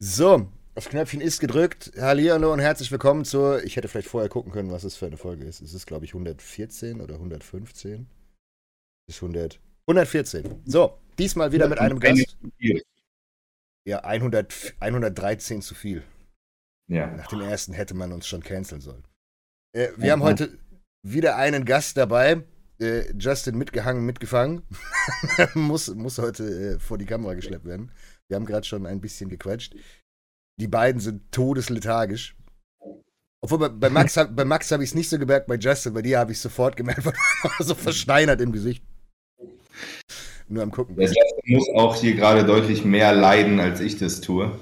So, das Knöpfchen ist gedrückt. Hallihallo und herzlich willkommen zur. Ich hätte vielleicht vorher gucken können, was es für eine Folge ist. Es ist, glaube ich, 114 oder 115. Es ist 100, 114. So, diesmal wieder mit einem Gast. Ja, 100, 113 zu viel. Ja. Nach dem ersten hätte man uns schon canceln sollen. Äh, wir ja, haben heute wieder einen Gast dabei. Äh, Justin mitgehangen, mitgefangen. muss, muss heute äh, vor die Kamera geschleppt werden. Wir haben gerade schon ein bisschen gequatscht. Die beiden sind todeslethargisch. Obwohl bei, bei Max, bei Max habe ich es nicht so gemerkt, bei Justin, bei dir habe ich es sofort gemerkt, weil so versteinert im Gesicht. Nur am Gucken. Der Justin muss auch hier gerade deutlich mehr leiden, als ich das tue.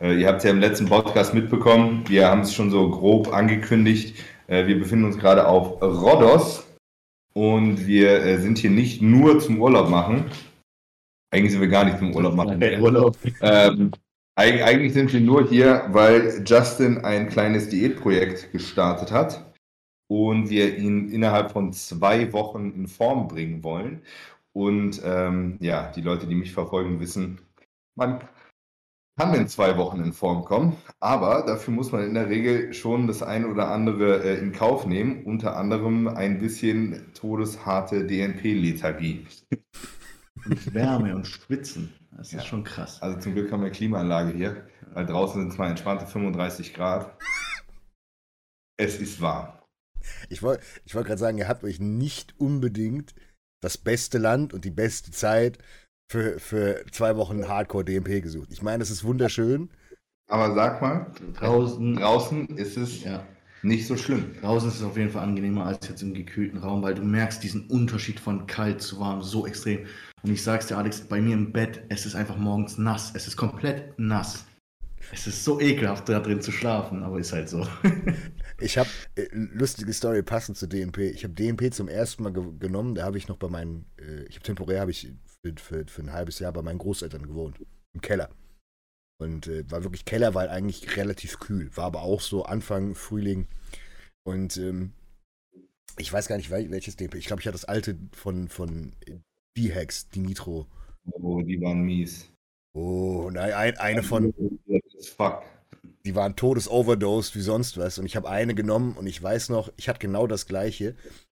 Äh, ihr habt es ja im letzten Podcast mitbekommen. Wir haben es schon so grob angekündigt. Äh, wir befinden uns gerade auf Rhodos und wir äh, sind hier nicht nur zum Urlaub machen. Eigentlich sind wir gar nicht zum Urlaub machen. Urlaub. Ähm, eigentlich sind wir nur hier, weil Justin ein kleines Diätprojekt gestartet hat und wir ihn innerhalb von zwei Wochen in Form bringen wollen. Und ähm, ja, die Leute, die mich verfolgen, wissen, man kann in zwei Wochen in Form kommen, aber dafür muss man in der Regel schon das eine oder andere äh, in Kauf nehmen, unter anderem ein bisschen todesharte DNP-Lethargie. Und Wärme und Schwitzen, das ja. ist schon krass. Also zum Glück haben wir Klimaanlage hier, weil draußen sind es mal entspannte 35 Grad. Es ist warm. Ich wollte ich wollt gerade sagen, ihr habt euch nicht unbedingt das beste Land und die beste Zeit für, für zwei Wochen Hardcore-DMP gesucht. Ich meine, das ist wunderschön. Aber sag mal, draußen, draußen ist es ja. nicht so schlimm. Draußen ist es auf jeden Fall angenehmer als jetzt im gekühlten Raum, weil du merkst diesen Unterschied von kalt zu warm so extrem. Und ich sag's dir, Alex, bei mir im Bett, es ist einfach morgens nass. Es ist komplett nass. Es ist so ekelhaft, da drin zu schlafen, aber ist halt so. ich habe äh, lustige Story passend zu DNP. Ich habe DNP zum ersten Mal ge genommen. Da habe ich noch bei meinen, äh, ich habe temporär habe ich für, für, für ein halbes Jahr bei meinen Großeltern gewohnt. Im Keller. Und äh, war wirklich Keller, weil eigentlich relativ kühl. War aber auch so Anfang Frühling. Und ähm, ich weiß gar nicht, welches DP. Ich glaube, ich hatte das alte von, von D-Hex, die Nitro. Oh, die waren mies. Oh, nein, ein, eine von. Fuck. Die waren todesoverdosed wie sonst was. Und ich habe eine genommen und ich weiß noch, ich hatte genau das gleiche.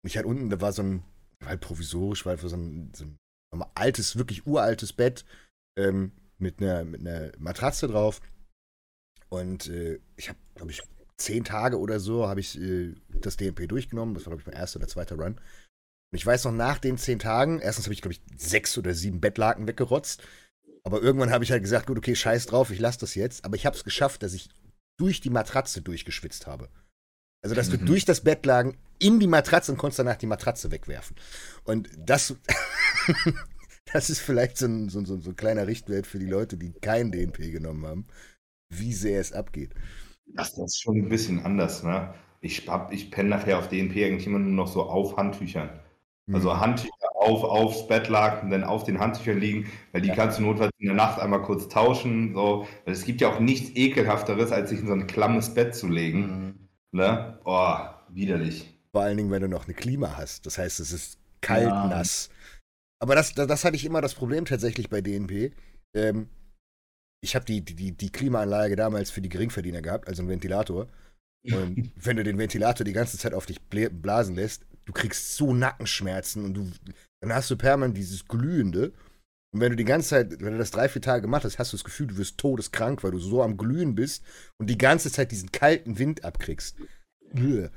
Und ich hatte unten, da war so ein, halt provisorisch, weil für so ein, so ein altes, wirklich uraltes Bett ähm, mit, einer, mit einer Matratze drauf. Und äh, ich habe, glaube ich, zehn Tage oder so habe ich äh, das DMP durchgenommen. Das war, glaube ich, mein erster oder zweiter Run. Und ich weiß noch, nach den zehn Tagen, erstens habe ich, glaube ich, sechs oder sieben Bettlaken weggerotzt. Aber irgendwann habe ich halt gesagt, gut, okay, scheiß drauf, ich lasse das jetzt. Aber ich habe es geschafft, dass ich durch die Matratze durchgeschwitzt habe. Also, dass mhm. du durch das Bett lagen in die Matratze und konntest danach die Matratze wegwerfen. Und das, das ist vielleicht so ein, so, so, so ein kleiner Richtwert für die Leute, die kein DNP genommen haben, wie sehr es abgeht. Das, das ist schon ein bisschen anders, ne? Ich, ich penne nachher auf DNP eigentlich immer nur noch so auf Handtüchern. Also mhm. Handtücher auf, aufs Bett lagen, dann auf den Handtüchern liegen, weil die ja. kannst du notfalls in der Nacht einmal kurz tauschen. So. Weil es gibt ja auch nichts ekelhafteres, als sich in so ein klammes Bett zu legen. Mhm. Ne? Oh, widerlich. Vor allen Dingen, wenn du noch eine Klima hast. Das heißt, es ist kalt, ja. nass. Aber das, das, das, hatte ich immer das Problem tatsächlich bei DNP. Ähm, ich habe die, die, die Klimaanlage damals für die Geringverdiener gehabt, also einen Ventilator. Und wenn du den Ventilator die ganze Zeit auf dich blasen lässt, du kriegst so Nackenschmerzen und du, dann hast du permanent dieses Glühende. Und wenn du die ganze Zeit, wenn du das drei, vier Tage gemacht hast, hast du das Gefühl, du wirst todeskrank, weil du so am Glühen bist und die ganze Zeit diesen kalten Wind abkriegst. Bläh.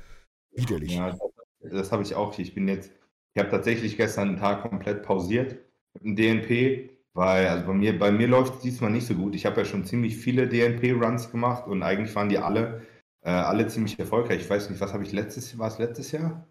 Widerlich. Ja, das habe ich auch. Ich bin jetzt, ich habe tatsächlich gestern einen Tag komplett pausiert mit dem DNP, weil also bei mir, bei mir läuft es diesmal nicht so gut. Ich habe ja schon ziemlich viele DNP-Runs gemacht und eigentlich waren die alle, äh, alle ziemlich erfolgreich. Ich weiß nicht, was habe ich letztes Jahr, war es letztes Jahr?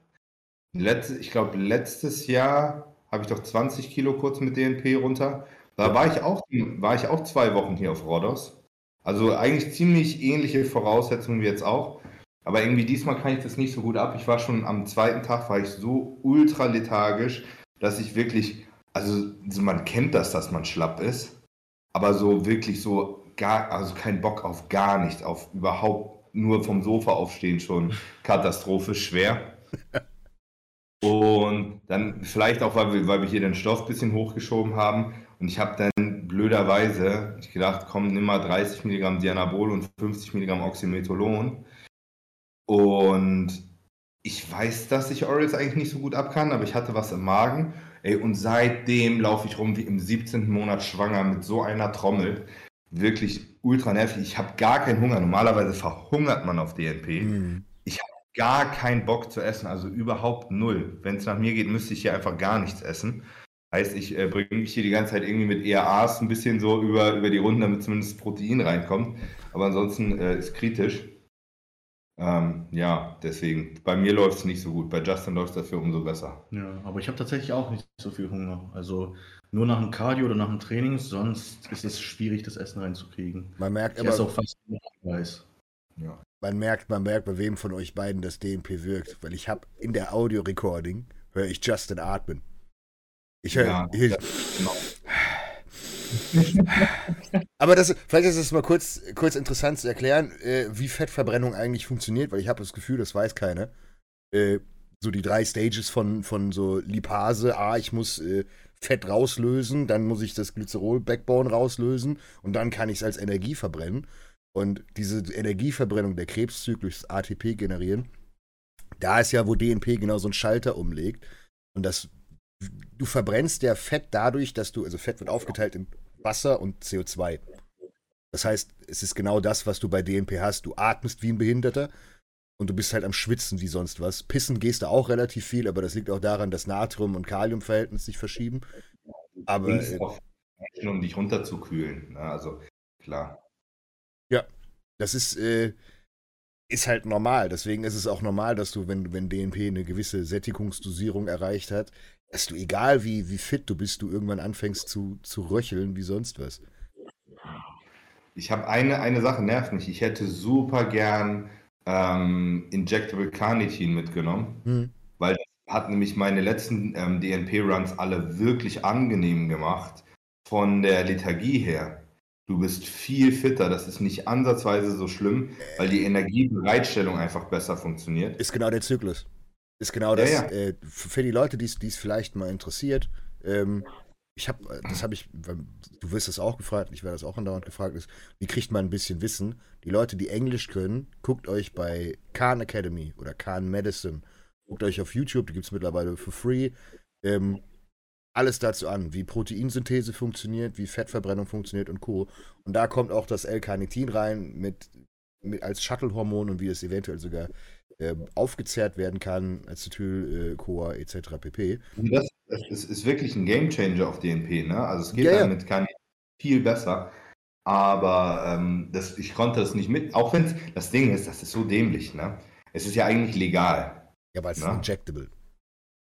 Letztes, ich glaube, letztes Jahr habe ich doch 20 Kilo kurz mit DNP runter. Da war ich auch, war ich auch zwei Wochen hier auf Rhodos. Also eigentlich ziemlich ähnliche Voraussetzungen wie jetzt auch. Aber irgendwie diesmal kann ich das nicht so gut ab. Ich war schon am zweiten Tag, war ich so ultra lethargisch, dass ich wirklich, also so man kennt das, dass man schlapp ist, aber so wirklich so gar, also kein Bock auf gar nicht, auf überhaupt nur vom Sofa aufstehen schon katastrophisch schwer. Und dann vielleicht auch, weil wir, weil wir hier den Stoff ein bisschen hochgeschoben haben. Und ich habe dann blöderweise, ich gedacht, komm, nimm mal 30 Milligramm Dianabol und 50 Milligramm Oxymetholon. Und ich weiß, dass ich Orals eigentlich nicht so gut ab kann, aber ich hatte was im Magen. Ey, und seitdem laufe ich rum wie im 17. Monat schwanger mit so einer Trommel. Wirklich ultra nervig. Ich habe gar keinen Hunger. Normalerweise verhungert man auf DNP. Mhm. Gar keinen Bock zu essen, also überhaupt null. Wenn es nach mir geht, müsste ich hier einfach gar nichts essen. Heißt, ich äh, bringe mich hier die ganze Zeit irgendwie mit ERAs ein bisschen so über, über die Runden, damit zumindest Protein reinkommt. Aber ansonsten äh, ist kritisch. Ähm, ja, deswegen, bei mir läuft es nicht so gut. Bei Justin läuft es dafür umso besser. Ja, aber ich habe tatsächlich auch nicht so viel Hunger. Also nur nach dem Cardio oder nach dem Training, sonst ist es schwierig, das Essen reinzukriegen. Man merkt ich aber, auch fast weiß. Ja. Man merkt, man merkt, bei wem von euch beiden das DMP wirkt, weil ich habe in der Audio-Recording höre ich Justin atmen. Ich höre. Ja, ich, genau. Aber das, vielleicht ist es mal kurz, kurz interessant zu erklären, äh, wie Fettverbrennung eigentlich funktioniert, weil ich habe das Gefühl, das weiß keiner. Äh, so die drei Stages von, von so Lipase. Ah, ich muss äh, Fett rauslösen, dann muss ich das Glycerol-Backbone rauslösen und dann kann ich es als Energie verbrennen. Und diese Energieverbrennung, der Krebszyklus, ATP generieren, da ist ja, wo DNP genau so einen Schalter umlegt. Und das du verbrennst ja Fett dadurch, dass du, also Fett wird aufgeteilt in Wasser und CO2. Das heißt, es ist genau das, was du bei DNP hast. Du atmest wie ein Behinderter und du bist halt am Schwitzen wie sonst was. Pissen gehst du auch relativ viel, aber das liegt auch daran, dass Natrium- und Kaliumverhältnis sich verschieben. Aber. Äh, um dich runterzukühlen. Ne? Also, klar. Das ist, äh, ist halt normal. Deswegen ist es auch normal, dass du, wenn, wenn DNP eine gewisse Sättigungsdosierung erreicht hat, dass du, egal wie, wie fit du bist, du irgendwann anfängst zu, zu röcheln wie sonst was. Ich habe eine, eine Sache, nervt mich. Ich hätte super gern ähm, Injectable Carnitin mitgenommen, hm. weil das hat nämlich meine letzten ähm, DNP-Runs alle wirklich angenehm gemacht von der Lethargie her. Du bist viel fitter, das ist nicht ansatzweise so schlimm, weil die Energiebereitstellung einfach besser funktioniert. Ist genau der Zyklus. Ist genau das. Ja, ja. Äh, für die Leute, die es vielleicht mal interessiert, ähm, ich habe, äh, das habe ich, du wirst das auch gefragt, ich werde das auch andauernd gefragt, ist, wie kriegt man ein bisschen Wissen? Die Leute, die Englisch können, guckt euch bei Khan Academy oder Khan Medicine, guckt euch auf YouTube, die gibt es mittlerweile für free, ähm, alles dazu an, wie Proteinsynthese funktioniert, wie Fettverbrennung funktioniert und Co. Und da kommt auch das L-Carnitin rein mit, mit als Shuttle-Hormon und wie es eventuell sogar äh, aufgezehrt werden kann, Acetyl, äh, CoA etc. pp. Das, das ist, wirklich ein Gamechanger auf DNP, ne? Also es geht ja, damit kann viel besser. Aber ähm, das, ich konnte das nicht mit, auch wenn das Ding ist, das ist so dämlich, ne? Es ist ja eigentlich legal. Ja, weil es ne? ist injectable.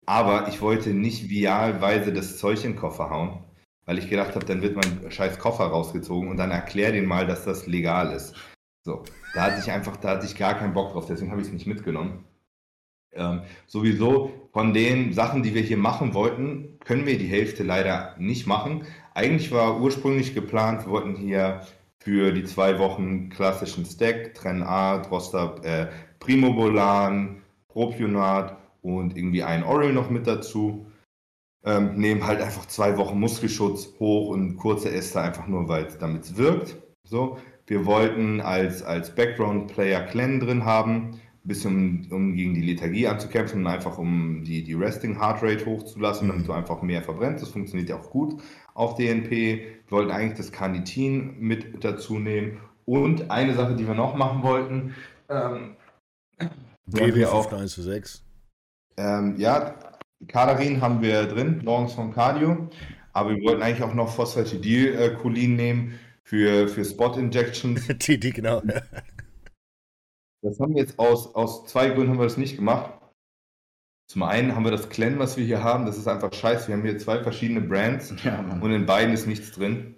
Aber ich wollte nicht vialweise das Zeug in den Koffer hauen, weil ich gedacht habe, dann wird mein scheiß Koffer rausgezogen und dann erklär den mal, dass das legal ist. So, da hatte ich einfach, da hatte ich gar keinen Bock drauf, deswegen habe ich es nicht mitgenommen. Ähm, sowieso von den Sachen, die wir hier machen wollten, können wir die Hälfte leider nicht machen. Eigentlich war ursprünglich geplant, wir wollten hier für die zwei Wochen klassischen Stack, Tren A, Droster, äh, Primobolan, Propionat und irgendwie ein Oral noch mit dazu. Ähm, nehmen halt einfach zwei Wochen Muskelschutz hoch und kurze Äste einfach nur, weil es damit wirkt. So, wir wollten als, als Background-Player Clan drin haben, ein bisschen um, um, gegen die Lethargie anzukämpfen und einfach um die, die Resting Heart Rate hochzulassen, damit du einfach mehr verbrennst. Das funktioniert ja auch gut auf DNP. Wir wollten eigentlich das Carnitin mit dazu nehmen. Und eine Sache, die wir noch machen wollten, ähm, GW auch 1 zu 6. Ähm, ja, Kadarin haben wir drin, morgens vom Cardio. Aber wir wollten eigentlich auch noch Phosphatidylcholin nehmen für, für Spot-Injections. die, genau. Das haben wir jetzt aus, aus zwei Gründen haben wir das nicht gemacht. Zum einen haben wir das Clan, was wir hier haben, das ist einfach scheiße. Wir haben hier zwei verschiedene Brands ja, und in beiden ist nichts drin.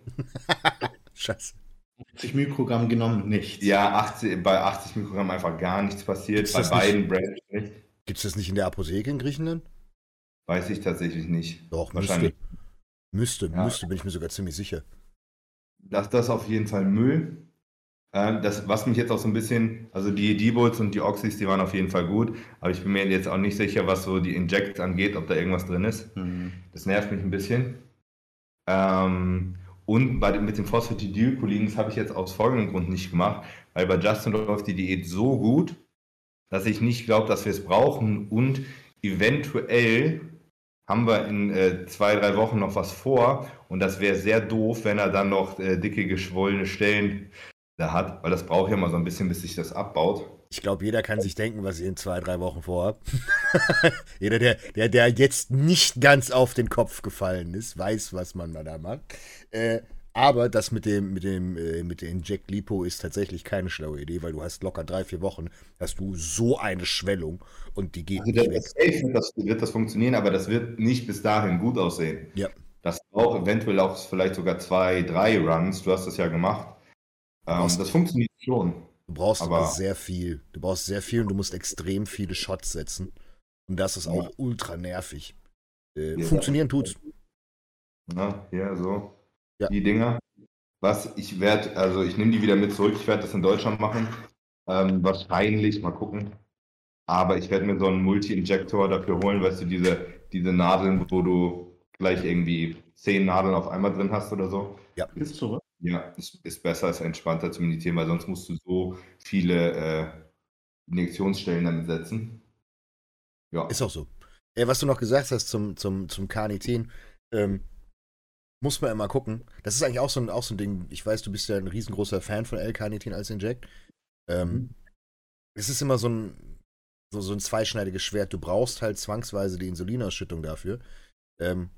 scheiße. 80 Mikrogramm genommen, nichts. Ja, 80, bei 80 Mikrogramm einfach gar nichts passiert, bei beiden nicht, Brands nicht. Gibt es das nicht in der Apotheke in Griechenland? Weiß ich tatsächlich nicht. Doch, Wahrscheinlich. müsste. Müsste, ja. müsste, bin ich mir sogar ziemlich sicher dass das auf jeden Fall Müll. Das, was mich jetzt auch so ein bisschen, also die D-Bolts und die Oxys, die waren auf jeden Fall gut, aber ich bin mir jetzt auch nicht sicher, was so die Injects angeht, ob da irgendwas drin ist. Mhm. Das nervt mich ein bisschen. Ähm, Und bei, mit dem Phosphatidylcholin, das habe ich jetzt aus folgendem Grund nicht gemacht, weil bei Justin läuft die Diät so gut, dass ich nicht glaube, dass wir es brauchen und eventuell haben wir in äh, zwei, drei Wochen noch was vor und das wäre sehr doof, wenn er dann noch äh, dicke, geschwollene Stellen da hat, weil das braucht ja mal so ein bisschen, bis sich das abbaut. Ich glaube, jeder kann sich denken, was ich in zwei, drei Wochen vorhabe. jeder, der, der, der jetzt nicht ganz auf den Kopf gefallen ist, weiß, was man da macht. Äh, aber das mit dem, mit dem, äh, mit dem Inject Lipo ist tatsächlich keine schlaue Idee, weil du hast locker drei, vier Wochen, hast du so eine Schwellung und die geht also nicht weg. Wird das, wird das funktionieren, aber das wird nicht bis dahin gut aussehen. Ja. Das auch eventuell auch vielleicht sogar zwei, drei Runs. Du hast das ja gemacht. Ähm, das funktioniert schon. Du brauchst aber sehr viel. Du brauchst sehr viel und du musst extrem viele Shots setzen. Und das ist auch ja. ultra nervig. Äh, ja, funktionieren tut's. Na, ja, so ja. die Dinger. Was ich werde, also ich nehme die wieder mit zurück, ich werde das in Deutschland machen. Ähm, wahrscheinlich, mal gucken. Aber ich werde mir so einen Multi-Injektor dafür holen, weißt du, diese, diese Nadeln, wo du gleich irgendwie zehn Nadeln auf einmal drin hast oder so. Ja. Ist so. Ja, ist, ist besser, ist entspannter zu meditieren, weil sonst musst du so viele äh, Injektionsstellen damit setzen. Ja. Ist auch so. Ey, was du noch gesagt hast zum, zum, zum Carnitin, ähm, muss man immer gucken. Das ist eigentlich auch so, ein, auch so ein Ding. Ich weiß, du bist ja ein riesengroßer Fan von L-Carnitin als Inject. Ähm, mhm. Es ist immer so ein, so, so ein zweischneidiges Schwert. Du brauchst halt zwangsweise die Insulinausschüttung dafür. Ähm,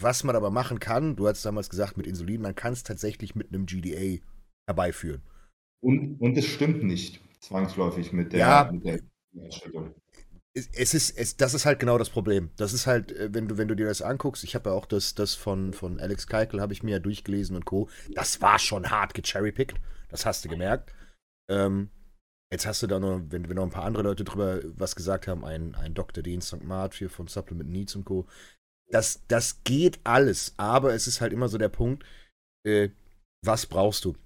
was man aber machen kann, du hast damals gesagt, mit Insulin, man kann es tatsächlich mit einem GDA herbeiführen. Und, und es stimmt nicht zwangsläufig mit der, ja, mit der Ausschüttung es ist, es, das ist halt genau das Problem. Das ist halt, äh, wenn du, wenn du dir das anguckst, ich habe ja auch das, das von, von Alex Keikel, habe ich mir ja durchgelesen und Co. Das war schon hart gecherrypickt. Das hast du gemerkt. Ähm, jetzt hast du da noch, wenn, wenn noch ein paar andere Leute drüber was gesagt haben, ein, ein Dr. Dean St. Mart hier von Supplement Needs und Co. Das, das geht alles, aber es ist halt immer so der Punkt, äh, was brauchst du?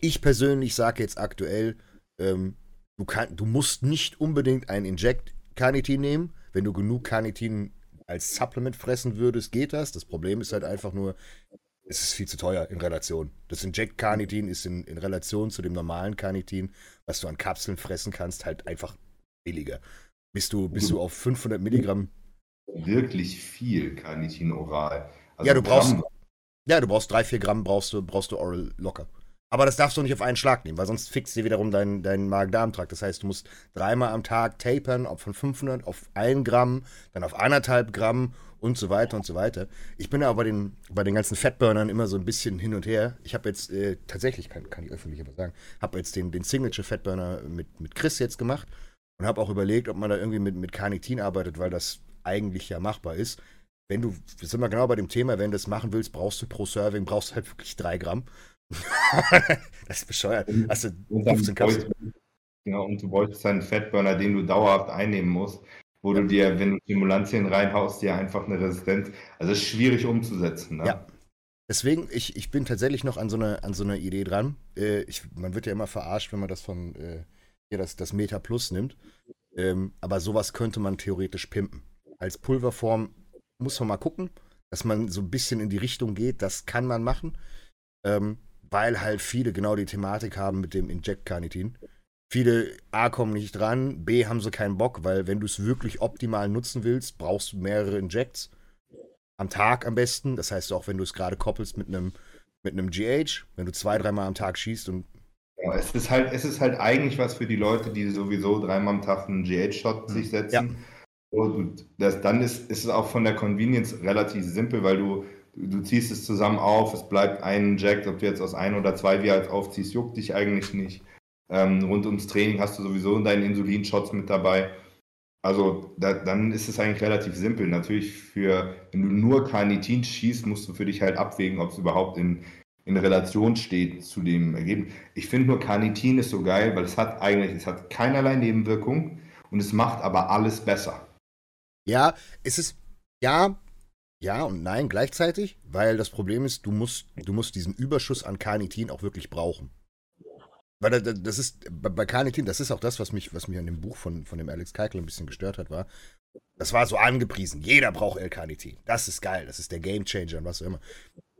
Ich persönlich sage jetzt aktuell, ähm, du, kann, du musst nicht unbedingt ein Inject Carnitin nehmen. Wenn du genug Carnitin als Supplement fressen würdest, geht das. Das Problem ist halt einfach nur, es ist viel zu teuer in Relation. Das Inject Carnitin ist in, in Relation zu dem normalen Carnitin, was du an Kapseln fressen kannst, halt einfach billiger. Bist du, bist du auf 500 Milligramm. Wirklich viel Carnitin oral. Also ja, du brauchst, ja, du brauchst drei, vier Gramm brauchst du, brauchst du oral locker. Aber das darfst du nicht auf einen Schlag nehmen, weil sonst fixt dir wiederum deinen dein Magen-Darm-Trakt. Das heißt, du musst dreimal am Tag tapern, ob von 500 auf 1 Gramm, dann auf 1,5 Gramm und so weiter und so weiter. Ich bin aber bei den, bei den ganzen Fettburnern immer so ein bisschen hin und her. Ich habe jetzt äh, tatsächlich, kann, kann ich öffentlich aber sagen, habe jetzt den, den Signature Fettburner mit, mit Chris jetzt gemacht und habe auch überlegt, ob man da irgendwie mit, mit Carnitin arbeitet, weil das eigentlich ja machbar ist. Wenn du, wir sind mal genau bei dem Thema, wenn du das machen willst, brauchst du pro Serving, brauchst halt wirklich 3 Gramm. das ist bescheuert. Hast du 15 Kapseln? Genau, und du wolltest einen Fettburner, den du dauerhaft einnehmen musst, wo ja. du dir, wenn du Stimulantien reinhaust, dir einfach eine Resistenz. Also ist schwierig umzusetzen. Ne? Ja. Deswegen, ich, ich bin tatsächlich noch an so einer an so eine Idee dran. Äh, ich, man wird ja immer verarscht, wenn man das von äh, hier das, das Meta Plus nimmt. Ähm, aber sowas könnte man theoretisch pimpen. Als Pulverform muss man mal gucken, dass man so ein bisschen in die Richtung geht. Das kann man machen. Ähm, weil halt viele genau die Thematik haben mit dem Inject-Carnitin. Viele A kommen nicht dran, B haben sie keinen Bock, weil wenn du es wirklich optimal nutzen willst, brauchst du mehrere Injects. Am Tag am besten. Das heißt auch, wenn du es gerade koppelst mit einem mit einem GH, wenn du zwei, dreimal am Tag schießt und. Ja, es ist halt, es ist halt eigentlich was für die Leute, die sowieso dreimal am Tag einen GH-Shot sich setzen. Ja. Und das, dann ist, ist es auch von der Convenience relativ simpel, weil du du, ziehst es zusammen auf, es bleibt ein Jack, ob du jetzt aus ein oder zwei Vials aufziehst, juckt dich eigentlich nicht. Ähm, rund ums Training hast du sowieso deine Insulinshots mit dabei. Also da, dann ist es eigentlich relativ simpel. Natürlich für, wenn du nur Carnitin schießt, musst du für dich halt abwägen, ob es überhaupt in, in Relation steht zu dem Ergebnis. Ich finde nur Carnitin ist so geil, weil es hat eigentlich, es hat keinerlei Nebenwirkungen und es macht aber alles besser. Ja, es ist, ja, ja und nein gleichzeitig, weil das Problem ist, du musst, du musst diesen Überschuss an Carnitin auch wirklich brauchen. Weil das ist, bei Carnitin, das ist auch das, was mich, was mich an dem Buch von, von dem Alex Keikel ein bisschen gestört hat, war, das war so angepriesen. Jeder braucht L-Carnitin. Das ist geil, das ist der Gamechanger und was auch immer.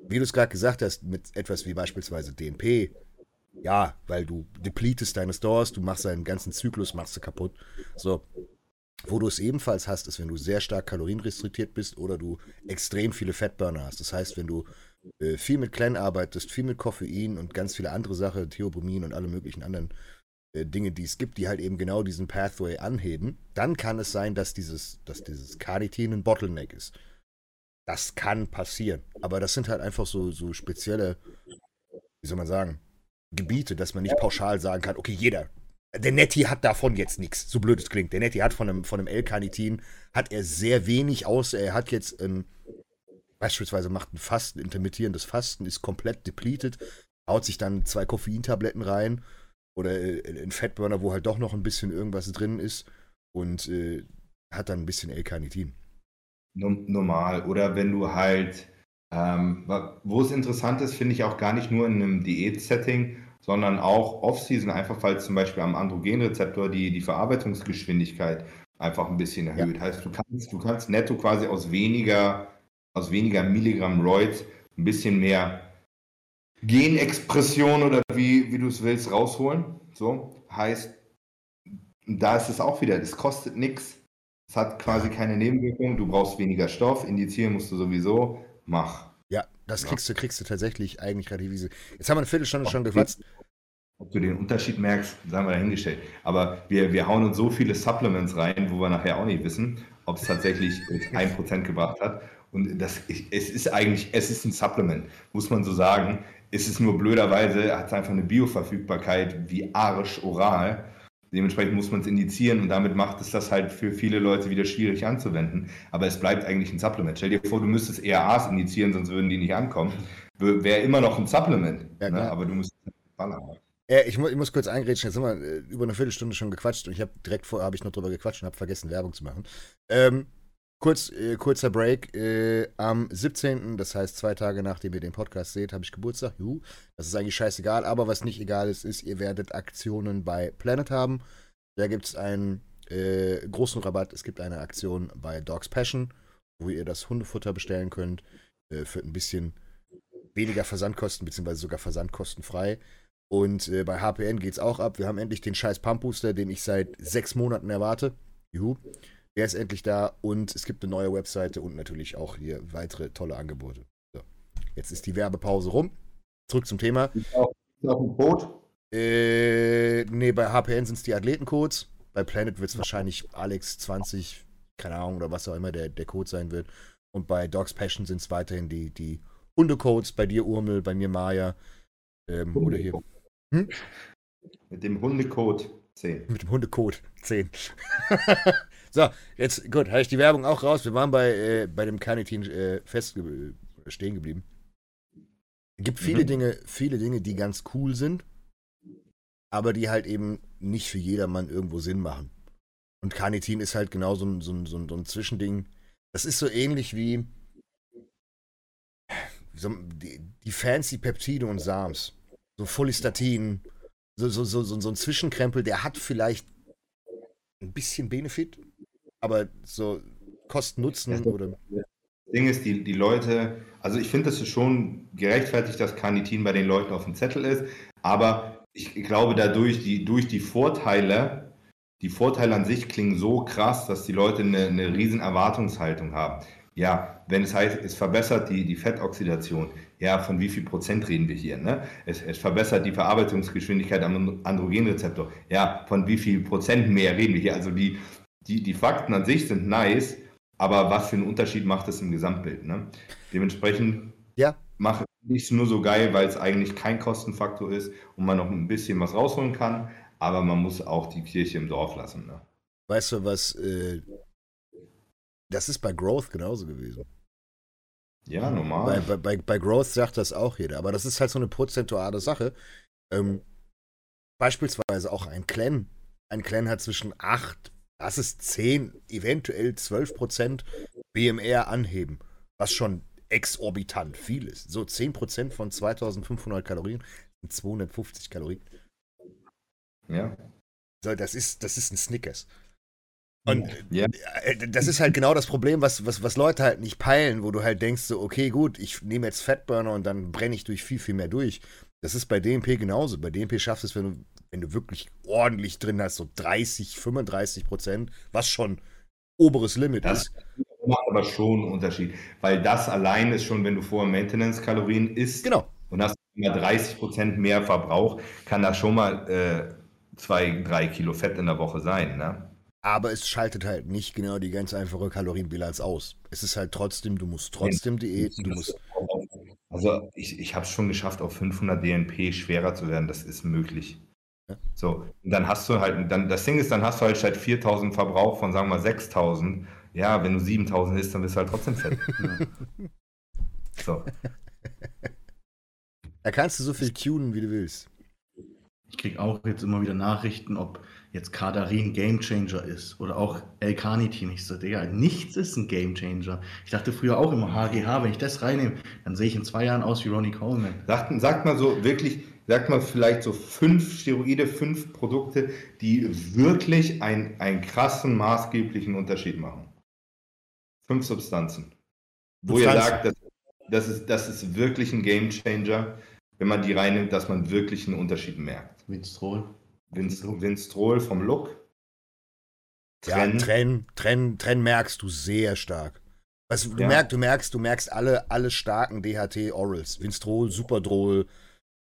wie du es gerade gesagt hast, mit etwas wie beispielsweise DNP, ja, weil du depletest deine Stores, du machst deinen ganzen Zyklus, machst du kaputt. So. Wo du es ebenfalls hast, ist, wenn du sehr stark kalorienrestriktiert bist oder du extrem viele Fettburner hast. Das heißt, wenn du äh, viel mit Clan arbeitest, viel mit Koffein und ganz viele andere Sachen, Theobromин und alle möglichen anderen äh, Dinge, die es gibt, die halt eben genau diesen Pathway anheben, dann kann es sein, dass dieses, dass dieses Carnitin ein Bottleneck ist. Das kann passieren. Aber das sind halt einfach so, so spezielle, wie soll man sagen, Gebiete, dass man nicht pauschal sagen kann, okay, jeder. Der Netty hat davon jetzt nichts, so blöd es klingt. Der Netty hat von einem, von einem L-Carnitin, hat er sehr wenig, außer er hat jetzt ein, beispielsweise macht ein Fasten, intermittierendes Fasten, ist komplett depleted, haut sich dann zwei Koffeintabletten rein oder äh, ein Fettburner, wo halt doch noch ein bisschen irgendwas drin ist und äh, hat dann ein bisschen L-Carnitin. Normal. Oder wenn du halt, ähm, wo es interessant ist, finde ich auch gar nicht nur in einem Diät-Setting, sondern auch Off-Season, einfach weil zum Beispiel am Androgenrezeptor die, die Verarbeitungsgeschwindigkeit einfach ein bisschen erhöht. Ja. Heißt, du kannst, du kannst netto quasi aus weniger, aus weniger Milligramm Roids ein bisschen mehr Genexpression oder wie, wie du es willst rausholen. So heißt, da ist es auch wieder, es kostet nichts. Es hat quasi keine Nebenwirkungen, du brauchst weniger Stoff, indizieren musst du sowieso, mach. Das kriegst du, kriegst du tatsächlich eigentlich relativ easy. Jetzt haben wir eine Viertelstunde schon gequatscht. Ob du den Unterschied merkst, sagen wir dahingestellt. Aber wir, wir hauen uns so viele Supplements rein, wo wir nachher auch nicht wissen, ob es tatsächlich 1% gebracht hat. Und das, es ist eigentlich, es ist ein Supplement, muss man so sagen. Es ist nur blöderweise, hat es einfach eine Bioverfügbarkeit wie Arsch oral. Dementsprechend muss man es indizieren und damit macht es das halt für viele Leute wieder schwierig anzuwenden. Aber es bleibt eigentlich ein Supplement. Stell dir vor, du müsstest ERAs indizieren, sonst würden die nicht ankommen. Wäre immer noch ein Supplement. Ja, ne? Aber du müsstest ballern. Ja, ich, muss, ich muss kurz eingrätschen. Jetzt haben wir äh, über eine Viertelstunde schon gequatscht und ich habe direkt vorher habe ich noch drüber gequatscht und habe vergessen, Werbung zu machen. Ähm, kurz, äh, kurzer Break. Äh, am 17., das heißt zwei Tage nachdem ihr den Podcast seht, habe ich Geburtstag. Juhu. Das ist eigentlich scheißegal, aber was nicht egal ist, ist, ihr werdet Aktionen bei Planet haben. Da gibt es einen äh, großen Rabatt. Es gibt eine Aktion bei Dogs Passion, wo ihr das Hundefutter bestellen könnt äh, für ein bisschen weniger Versandkosten, beziehungsweise sogar versandkostenfrei. Und äh, bei HPN geht es auch ab. Wir haben endlich den scheiß Pump Booster, den ich seit sechs Monaten erwarte. Juhu. Der ist endlich da und es gibt eine neue Webseite und natürlich auch hier weitere tolle Angebote. So. Jetzt ist die Werbepause rum. Zurück zum Thema. Ist auch, ist auch ein Code? Äh, nee, bei HPN sind es die Athletencodes. Bei Planet wird es wahrscheinlich Alex20, keine Ahnung, oder was auch immer der, der Code sein wird. Und bei Dogs Passion sind es weiterhin die, die Hundecodes. Bei dir Urmel, bei mir Maya. Ähm, oder hier. Hm? Mit dem Hundecode 10. Mit dem Hundecode 10. So, jetzt, gut, habe ich die Werbung auch raus. Wir waren bei, äh, bei dem Carnitin äh, fest äh, stehen geblieben. Es gibt viele mhm. Dinge, viele Dinge, die ganz cool sind, aber die halt eben nicht für jedermann irgendwo Sinn machen. Und Carnitin ist halt genau so ein, so ein, so ein, so ein Zwischending. Das ist so ähnlich wie die, die, fancy Peptide und Sams. So Folistatin. So, so, so, so, so ein Zwischenkrempel, der hat vielleicht ein bisschen Benefit, aber so Kosten-Nutzen ja, oder. Das Ding ist, die, die Leute, also ich finde, das ist schon gerechtfertigt, dass Carnitin bei den Leuten auf dem Zettel ist, aber ich glaube, dadurch, die, durch die Vorteile, die Vorteile an sich klingen so krass, dass die Leute eine, eine riesen Erwartungshaltung haben. Ja, wenn es heißt, es verbessert die, die Fettoxidation, ja, von wie viel Prozent reden wir hier? Ne? Es, es verbessert die Verarbeitungsgeschwindigkeit am Androgenrezeptor. Ja, von wie viel Prozent mehr reden wir hier? Also die, die, die Fakten an sich sind nice, aber was für einen Unterschied macht es im Gesamtbild? Ne? Dementsprechend ja. mache ich es nur so geil, weil es eigentlich kein Kostenfaktor ist und man noch ein bisschen was rausholen kann, aber man muss auch die Kirche im Dorf lassen. Ne? Weißt du, was äh, das ist bei Growth genauso gewesen. Ja, normal. Bei, bei, bei, Growth sagt das auch jeder, aber das ist halt so eine prozentuale Sache. Ähm, beispielsweise auch ein Clan. Ein Clan hat zwischen 8, das ist 10, eventuell 12 Prozent BMR anheben, was schon exorbitant viel ist. So 10 Prozent von 2500 Kalorien sind 250 Kalorien. Ja. So, das ist, das ist ein Snickers. Und ja. Äh, das ist halt genau das Problem, was, was, was Leute halt nicht peilen, wo du halt denkst, so, okay, gut, ich nehme jetzt Fatburner und dann brenne ich durch viel, viel mehr durch. Das ist bei DMP genauso. Bei DMP schaffst du es, wenn du, wenn du wirklich ordentlich drin hast, so 30, 35 Prozent, was schon oberes Limit das ist. macht aber schon einen Unterschied, weil das allein ist schon, wenn du vorher Maintenance-Kalorien isst genau. und hast immer 30 Prozent mehr Verbrauch, kann das schon mal äh, zwei, drei Kilo Fett in der Woche sein, ne? Aber es schaltet halt nicht genau die ganz einfache Kalorienbilanz aus. Es ist halt trotzdem, du musst trotzdem Diäten, du musst. Also ich, ich habe es schon geschafft, auf 500 DNP schwerer zu werden. Das ist möglich. Ja. So, und dann hast du halt, dann das Ding ist, dann hast du halt statt 4000 Verbrauch von sagen wir mal 6000. Ja, wenn du 7000 isst, dann bist du halt trotzdem fett. so. Da kannst du so viel tunen, wie du willst. Ich kriege auch jetzt immer wieder Nachrichten, ob jetzt Kadarin Gamechanger ist oder auch El Carnitin. Ich so, Digga, nichts ist ein Gamechanger. Ich dachte früher auch immer HGH, wenn ich das reinnehme, dann sehe ich in zwei Jahren aus wie Ronnie Coleman. Sagt, sagt mal so wirklich, sagt mal vielleicht so fünf Steroide, fünf Produkte, die wirklich ein, einen krassen, maßgeblichen Unterschied machen. Fünf Substanzen. Wo Substanzen. ihr sagt, das, das, ist, das ist wirklich ein Gamechanger wenn man die reinnimmt, dass man wirklich einen Unterschied merkt. Winstrol. Winstrol vom Look. Trenn. Ja, Trenn, Trenn, Trenn merkst du sehr stark. Also, du, ja. merkst, du merkst, du merkst alle, alle starken DHT-Orals. Winstrol, Superdrol,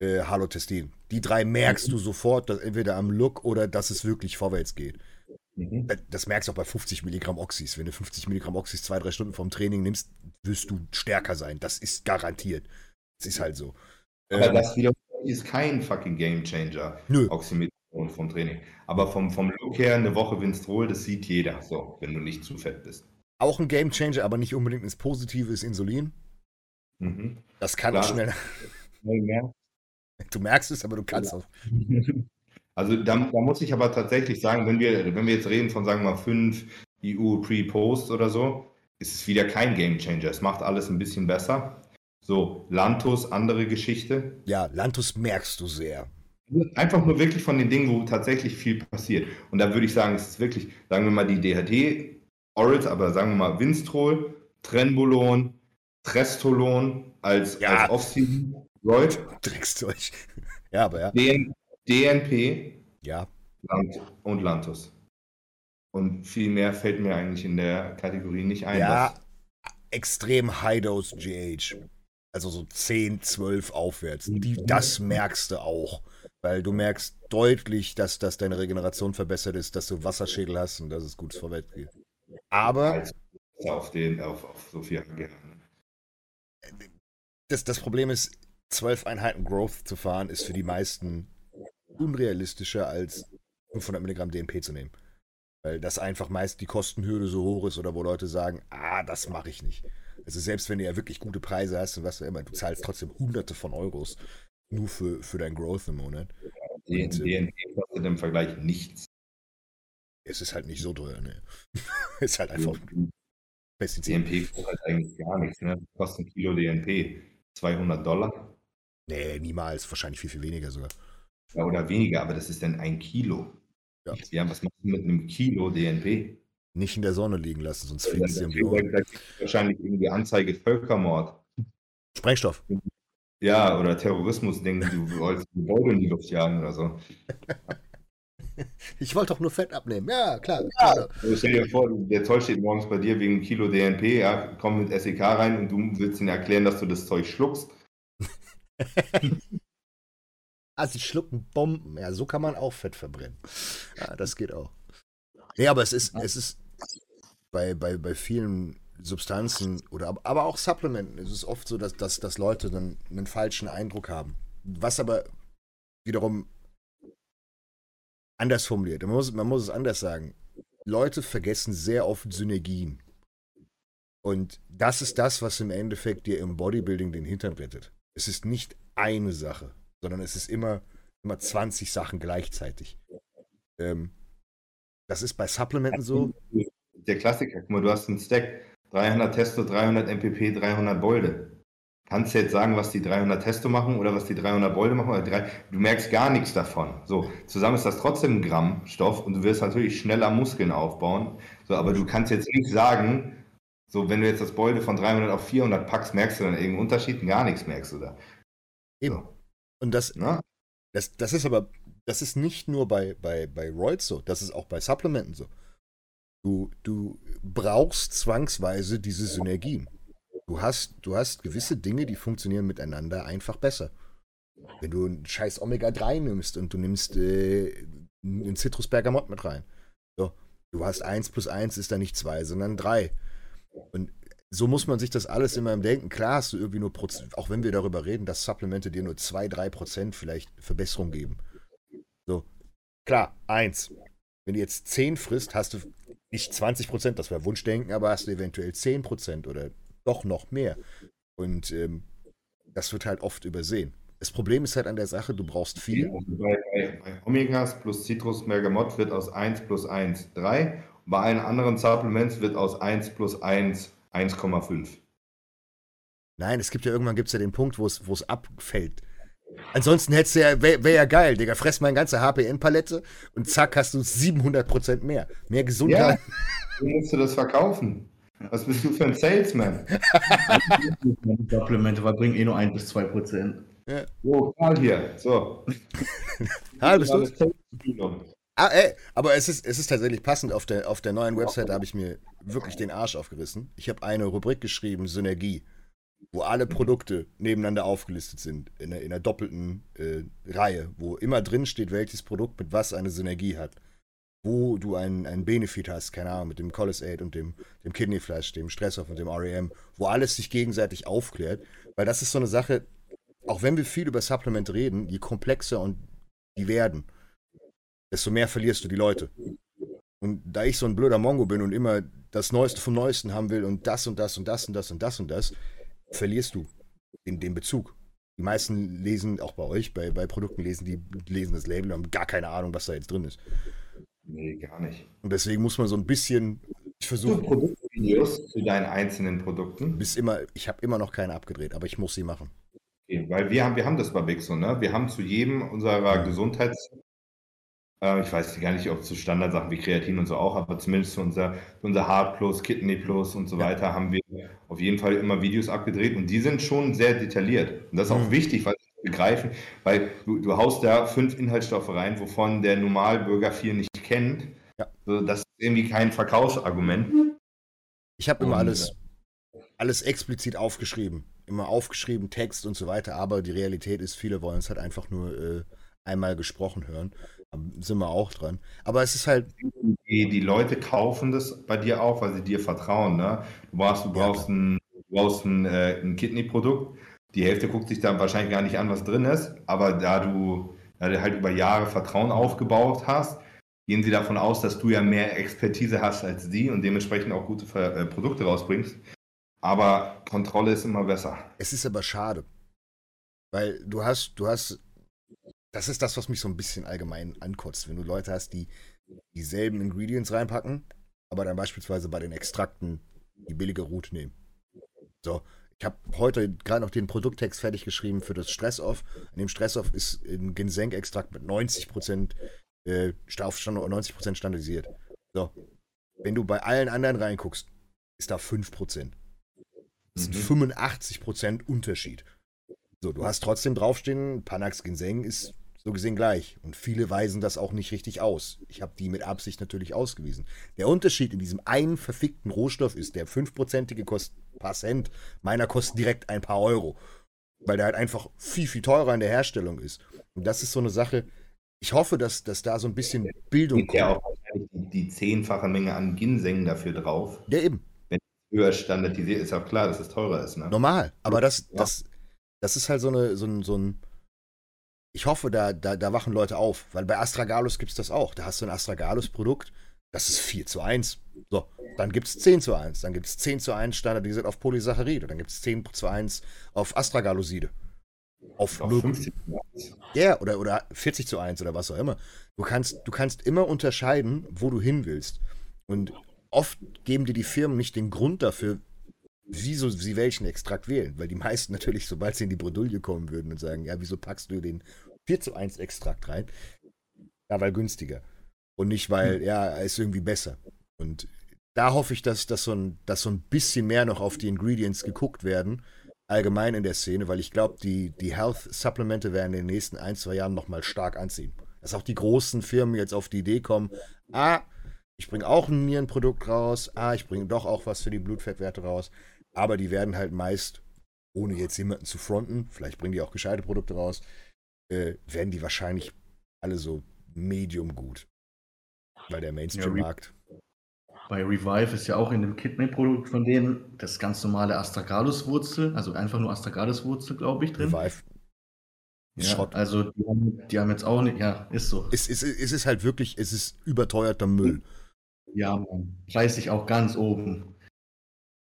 äh, Halotestin. Die drei merkst du sofort, dass entweder am Look oder dass es wirklich vorwärts geht. Mhm. Das merkst du auch bei 50 Milligramm Oxys. Wenn du 50 Milligramm Oxys zwei, drei Stunden vom Training nimmst, wirst du stärker sein. Das ist garantiert. Das ist halt so. Aber ähm, das wieder ist kein fucking Game Changer. Nö. Oxymetron vom Training. Aber vom, vom Look her, eine Woche Winstrol, das sieht jeder. So, wenn du nicht zu fett bist. Auch ein Game Changer, aber nicht unbedingt ins Positive ist Insulin. Mhm. Das kann Klar, schnell. Mehr. Du merkst es, aber du kannst ja. auch. Also da, da, muss ich aber tatsächlich sagen, wenn wir, wenn wir jetzt reden von, sagen wir mal, 5 EU Pre-Post oder so, ist es wieder kein Game Changer. Es macht alles ein bisschen besser. So, Lantus, andere Geschichte. Ja, Lantus merkst du sehr. Einfach nur wirklich von den Dingen, wo tatsächlich viel passiert. Und da würde ich sagen, es ist wirklich, sagen wir mal, die DHT, Orals, aber sagen wir mal Winstrol, Trenbolon, Trestolon als, ja. als Off-Season, du euch. Ja, aber ja. DN, DNP. Ja. Lant und Lantus. Und viel mehr fällt mir eigentlich in der Kategorie nicht ein. Ja, extrem High-Dose GH. Also so 10, 12 aufwärts. Die, das merkst du auch. Weil du merkst deutlich, dass, dass deine Regeneration verbessert ist, dass du Wasserschädel hast und dass es gut vorwärts geht. Aber. Auf, den, auf, auf so viel ne? das, das Problem ist, 12 Einheiten Growth zu fahren, ist für die meisten unrealistischer als 500 Milligramm DMP zu nehmen. Weil das einfach meist die Kostenhürde so hoch ist oder wo Leute sagen, ah, das mache ich nicht. Also selbst wenn du ja wirklich gute Preise hast und was auch immer, du zahlst trotzdem hunderte von Euros nur für, für dein Growth im Monat. Ja, DNP kostet im Vergleich nichts. Es ist halt nicht so teuer, ne? es ist halt einfach. DNP kostet halt eigentlich gar nichts, ne? Kostet ein Kilo DNP 200 Dollar? Nee, niemals. Wahrscheinlich viel, viel weniger sogar. Ja, oder weniger, aber das ist dann ein Kilo. Ja. ja was machst du mit einem Kilo DNP? Nicht in der Sonne liegen lassen, sonst fliegt sie im Blut. Es wahrscheinlich irgendwie Anzeige Völkermord. Sprengstoff. Ja, oder Terrorismus denken, du wolltest ein Gebäude in die Luft jagen oder so. Ich wollte doch nur Fett abnehmen. Ja, klar. Ja. Also stell dir vor, der Zoll steht morgens bei dir wegen Kilo DNP, ja, komm mit SEK rein und du willst ihnen erklären, dass du das Zeug schluckst. ah, sie schlucken Bomben. Ja, so kann man auch Fett verbrennen. Ja, das geht auch. Nee, aber es ist, es ist, bei, bei, bei vielen Substanzen oder aber auch Supplementen ist es oft so, dass, dass, dass Leute dann einen falschen Eindruck haben. Was aber wiederum anders formuliert. Man muss, man muss es anders sagen. Leute vergessen sehr oft Synergien. Und das ist das, was im Endeffekt dir im Bodybuilding den Hintern rettet. Es ist nicht eine Sache, sondern es ist immer, immer 20 Sachen gleichzeitig. Ähm, das ist bei Supplementen so der Klassiker. Guck mal, du hast einen Stack. 300 Testo, 300 MPP, 300 Bolde. kannst du jetzt sagen, was die 300 Testo machen oder was die 300 Bolde machen. Oder drei, du merkst gar nichts davon. So, zusammen ist das trotzdem ein Gramm Stoff und du wirst natürlich schneller Muskeln aufbauen. So, aber du kannst jetzt nicht sagen, so, wenn du jetzt das Bolde von 300 auf 400 packst, merkst du dann irgendeinen Unterschied? Gar nichts merkst du da. Eben. Und das, das, das ist aber, das ist nicht nur bei, bei, bei Roids so, das ist auch bei Supplementen so. Du, du brauchst zwangsweise diese Synergien. Du hast, du hast gewisse Dinge, die funktionieren miteinander einfach besser. Wenn du einen scheiß Omega-3 nimmst und du nimmst äh, einen Citrus-Bergamott mit rein. So, du hast 1 plus 1 ist da nicht 2, sondern 3. Und so muss man sich das alles immer im Denken. Klar hast du irgendwie nur, Prozent, auch wenn wir darüber reden, dass Supplemente dir nur 2, 3 Prozent vielleicht Verbesserung geben. So, klar, 1. Wenn du jetzt 10 frisst, hast du nicht 20 Prozent, das wäre Wunschdenken, aber hast du eventuell 10 Prozent oder doch noch mehr. Und ähm, das wird halt oft übersehen. Das Problem ist halt an der Sache, du brauchst viel. Bei, bei, bei Omegas plus Citrus Bergamot wird aus 1 plus 1 3. Bei allen anderen Supplements wird aus 1 plus 1 1,5. Nein, es gibt ja irgendwann gibt's ja den Punkt, wo es abfällt. Ansonsten hättest du ja, wäre wär ja geil, Digga. Fress meine ganze HPN-Palette und zack, hast du 700% mehr. Mehr Gesundheit. Ja, wie musst du das verkaufen? Was bist du für ein Salesman? Supplemente, weil bringen eh nur 1 bis 2 Prozent. Ja. So, Karl hier. So. Karl, bist du? Ah, ey, aber es ist, es ist tatsächlich passend. Auf der, auf der neuen Website habe ich mir wirklich den Arsch aufgerissen. Ich habe eine Rubrik geschrieben, Synergie, wo alle Produkte nebeneinander aufgelistet sind, in einer, in einer doppelten äh, Reihe, wo immer drin steht, welches Produkt mit was eine Synergie hat wo du einen, einen Benefit hast, keine Ahnung, mit dem Collis Aid und dem, dem Kidney Flash, dem Stressoff und dem REM, wo alles sich gegenseitig aufklärt. Weil das ist so eine Sache, auch wenn wir viel über Supplement reden, je komplexer und die werden, desto mehr verlierst du die Leute. Und da ich so ein blöder Mongo bin und immer das Neueste vom Neuesten haben will und das und das und das und das und das und das, verlierst du in den Bezug. Die meisten lesen, auch bei euch, bei, bei Produkten lesen, die lesen das Label und haben gar keine Ahnung, was da jetzt drin ist. Nee, gar nicht. Und deswegen muss man so ein bisschen. Ich versuche. Produktvideos zu deinen einzelnen Produkten? Bis immer, ich habe immer noch keine abgedreht, aber ich muss sie machen. Okay, weil wir haben, wir haben das bei Big so, ne? Wir haben zu jedem unserer Gesundheits- äh, ich weiß gar nicht, ob zu Standardsachen wie Kreatin und so auch, aber zumindest zu unser, unser Heart Plus, Kidney Plus und so ja. weiter haben wir auf jeden Fall immer Videos abgedreht und die sind schon sehr detailliert. Und das ist auch mhm. wichtig, weil begreifen, weil du, du haust da fünf Inhaltsstoffe rein, wovon der Normalbürger vier nicht kennt. Ja. Also das ist irgendwie kein Verkaufsargument. Ich habe immer alles, alles explizit aufgeschrieben. Immer aufgeschrieben, Text und so weiter, aber die Realität ist, viele wollen es halt einfach nur äh, einmal gesprochen hören. Sind wir auch dran. Aber es ist halt. Die, die Leute kaufen das bei dir auch, weil sie dir vertrauen. Ne? Du brauchst, du brauchst ja, ein, du brauchst ein, äh, ein Kidney-Produkt die Hälfte guckt sich dann wahrscheinlich gar nicht an, was drin ist, aber da du, da du halt über Jahre Vertrauen aufgebaut hast, gehen sie davon aus, dass du ja mehr Expertise hast als sie und dementsprechend auch gute äh, Produkte rausbringst. Aber Kontrolle ist immer besser. Es ist aber schade. Weil du hast, du hast, das ist das, was mich so ein bisschen allgemein ankotzt, wenn du Leute hast, die dieselben Ingredients reinpacken, aber dann beispielsweise bei den Extrakten die billige Route nehmen. So, ich habe heute gerade noch den Produkttext fertig geschrieben für das Stressoff. In dem Stressoff ist ein Ginseng-Extrakt mit 90% äh, auf 90% standardisiert. So. Wenn du bei allen anderen reinguckst, ist da 5%. Das sind mhm. 85% Unterschied. So, du hast trotzdem draufstehen, Panax Ginseng ist so gesehen gleich. Und viele weisen das auch nicht richtig aus. Ich habe die mit Absicht natürlich ausgewiesen. Der Unterschied in diesem einen verfickten Rohstoff ist, der 5%ige kostet ein paar Cent, meiner kostet direkt ein paar Euro. Weil der halt einfach viel, viel teurer in der Herstellung ist. Und das ist so eine Sache, ich hoffe, dass, dass da so ein bisschen Bildung kommt. Ja, auch wahrscheinlich die, die zehnfache Menge an Ginseng dafür drauf. Ja, eben. Wenn es höher standardisiert ist, auch klar, dass es teurer ist. Ne? Normal. Aber das, ja. das, das ist halt so, eine, so ein, so ein ich hoffe, da, da, da wachen Leute auf, weil bei Astragalus gibt es das auch. Da hast du ein Astragalus-Produkt, das ist 4 zu 1. So, dann gibt es 10 zu 1, dann gibt es 10 zu 1 standardisiert auf Polysaccharid, dann gibt es 10 zu 1 auf Astragaloside. Auf, auf 50 Ja, oder, oder 40 zu 1 oder was auch immer. Du kannst, du kannst immer unterscheiden, wo du hin willst. Und oft geben dir die Firmen nicht den Grund dafür, wieso sie welchen Extrakt wählen. Weil die meisten natürlich, sobald sie in die Bredouille kommen würden und sagen, ja, wieso packst du den 4 zu 1 Extrakt rein? Ja, weil günstiger. Und nicht, weil, hm. ja, er ist irgendwie besser. Und da hoffe ich, dass, dass, so ein, dass so ein bisschen mehr noch auf die Ingredients geguckt werden, allgemein in der Szene, weil ich glaube, die, die Health-Supplemente werden in den nächsten ein, zwei Jahren nochmal stark anziehen. Dass auch die großen Firmen jetzt auf die Idee kommen, ah, ich bringe auch ein Nierenprodukt raus, ah, ich bringe doch auch was für die Blutfettwerte raus, aber die werden halt meist, ohne jetzt jemanden zu fronten, vielleicht bringen die auch gescheite Produkte raus, äh, werden die wahrscheinlich alle so medium gut. Weil der Mainstream-Markt. Ja, bei Revive ist ja auch in dem Kidney-Produkt von denen das ganz normale Astragalus-Wurzel, also einfach nur Astragalus-Wurzel, glaube ich, drin. Revive. Ja, Schrott. Also die haben, die haben, jetzt auch nicht, ja, ist so. Es, es, es ist halt wirklich, es ist überteuerter Müll. Ja, man. Preis sich auch ganz oben.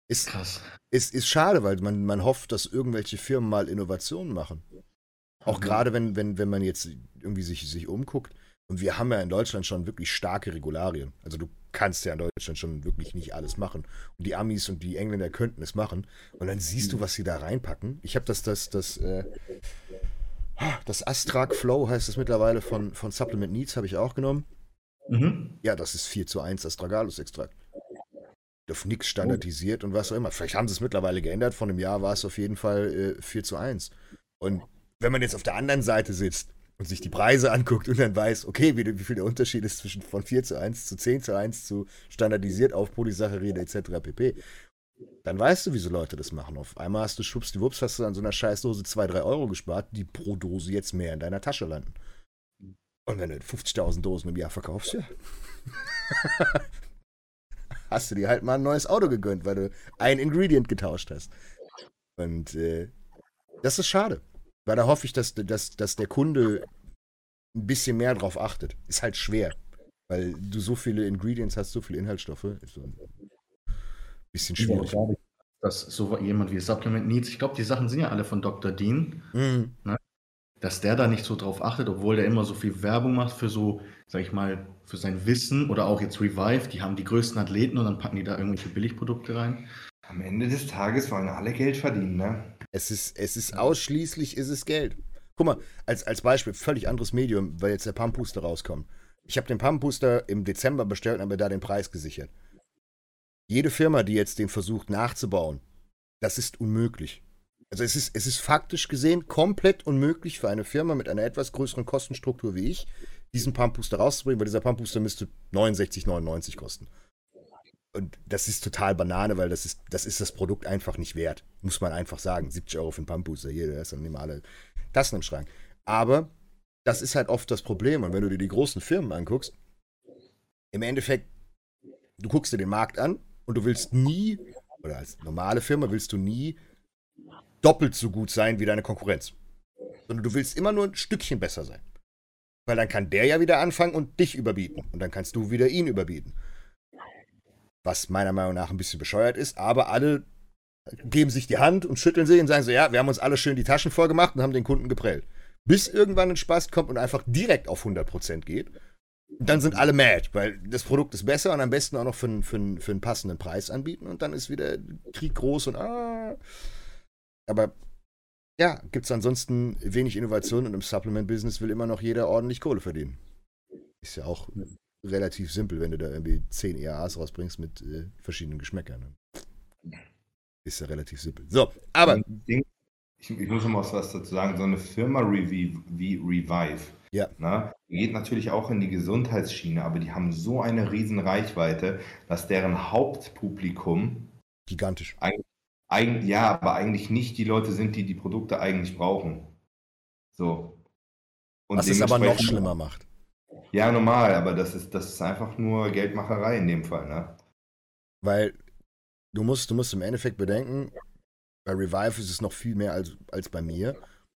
Ist krass. Ist, ist schade, weil man, man hofft, dass irgendwelche Firmen mal Innovationen machen. Auch mhm. gerade wenn, wenn, wenn man jetzt irgendwie sich, sich umguckt. Und wir haben ja in Deutschland schon wirklich starke Regularien. Also du kannst ja in Deutschland schon wirklich nicht alles machen. Und die Amis und die Engländer könnten es machen. Und dann siehst du, mhm. was sie da reinpacken. Ich habe das, das, das, äh, das Astrak Flow heißt es mittlerweile von, von Supplement Needs, habe ich auch genommen. Mhm. Ja, das ist 4 zu 1 Astragalus-Extrakt. Auf nichts standardisiert oh. und was auch immer. Vielleicht haben sie es mittlerweile geändert. Von einem Jahr war es auf jeden Fall äh, 4 zu 1. Und wenn man jetzt auf der anderen Seite sitzt und sich die Preise anguckt und dann weiß, okay, wie, wie viel der Unterschied ist zwischen von 4 zu 1 zu 10 zu 1 zu standardisiert auf Polysaccharide etc. pp. Dann weißt du, wieso Leute das machen. Auf einmal hast du schwuppsdiwupps, hast du an so einer Scheißdose 2, 3 Euro gespart, die pro Dose jetzt mehr in deiner Tasche landen. Und wenn du 50.000 Dosen im Jahr verkaufst, ja. hast du dir halt mal ein neues Auto gegönnt, weil du ein Ingredient getauscht hast. Und äh, das ist schade. Weil da hoffe ich, dass, dass, dass der Kunde ein bisschen mehr drauf achtet. Ist halt schwer. Weil du so viele Ingredients hast, so viele Inhaltsstoffe. Ist so ein bisschen schwierig. Ja, dass so jemand wie Supplement Needs, ich glaube, die Sachen sind ja alle von Dr. Dean, mhm. ne? dass der da nicht so drauf achtet, obwohl der immer so viel Werbung macht für so, sag ich mal, für sein Wissen oder auch jetzt Revive, die haben die größten Athleten und dann packen die da irgendwelche Billigprodukte rein. Am Ende des Tages wollen alle Geld verdienen, ne? Es ist, es ist ausschließlich ist es Geld. Guck mal, als, als Beispiel, völlig anderes Medium, weil jetzt der Pump Booster rauskommt. Ich habe den Pump Booster im Dezember bestellt und habe mir da den Preis gesichert. Jede Firma, die jetzt den versucht nachzubauen, das ist unmöglich. Also es ist, es ist faktisch gesehen komplett unmöglich für eine Firma mit einer etwas größeren Kostenstruktur wie ich, diesen Pump Booster rauszubringen, weil dieser Pump Booster müsste 69,99 kosten. Und das ist total Banane, weil das ist, das ist das Produkt einfach nicht wert. Muss man einfach sagen. 70 Euro für einen Pumpbooster. Hier, ist dann normale Tassen im Schrank. Aber das ist halt oft das Problem. Und wenn du dir die großen Firmen anguckst, im Endeffekt, du guckst dir den Markt an und du willst nie, oder als normale Firma willst du nie doppelt so gut sein wie deine Konkurrenz. Sondern du willst immer nur ein Stückchen besser sein. Weil dann kann der ja wieder anfangen und dich überbieten. Und dann kannst du wieder ihn überbieten was meiner Meinung nach ein bisschen bescheuert ist, aber alle geben sich die Hand und schütteln sich und sagen so, ja, wir haben uns alle schön die Taschen voll gemacht und haben den Kunden geprellt. Bis irgendwann ein Spaß kommt und einfach direkt auf 100% geht. Und dann sind alle mad, weil das Produkt ist besser und am besten auch noch für, für, für einen passenden Preis anbieten und dann ist wieder Krieg groß und ah. Aber ja, gibt es ansonsten wenig Innovation und im Supplement-Business will immer noch jeder ordentlich Kohle verdienen. Ist ja auch relativ simpel, wenn du da irgendwie 10 EAAs rausbringst mit äh, verschiedenen Geschmäckern. Ist ja relativ simpel. So, aber. Ich, ich muss noch mal was dazu sagen. So eine Firma wie, wie Revive ja. Na, geht natürlich auch in die Gesundheitsschiene, aber die haben so eine riesen Reichweite, dass deren Hauptpublikum gigantisch. Eigentlich, ja, aber eigentlich nicht die Leute sind, die die Produkte eigentlich brauchen. So. Und Was es aber noch schlimmer macht. Ja, normal, aber das ist, das ist einfach nur Geldmacherei in dem Fall, ne? Weil du musst, du musst im Endeffekt bedenken, bei Revive ist es noch viel mehr als, als bei mir.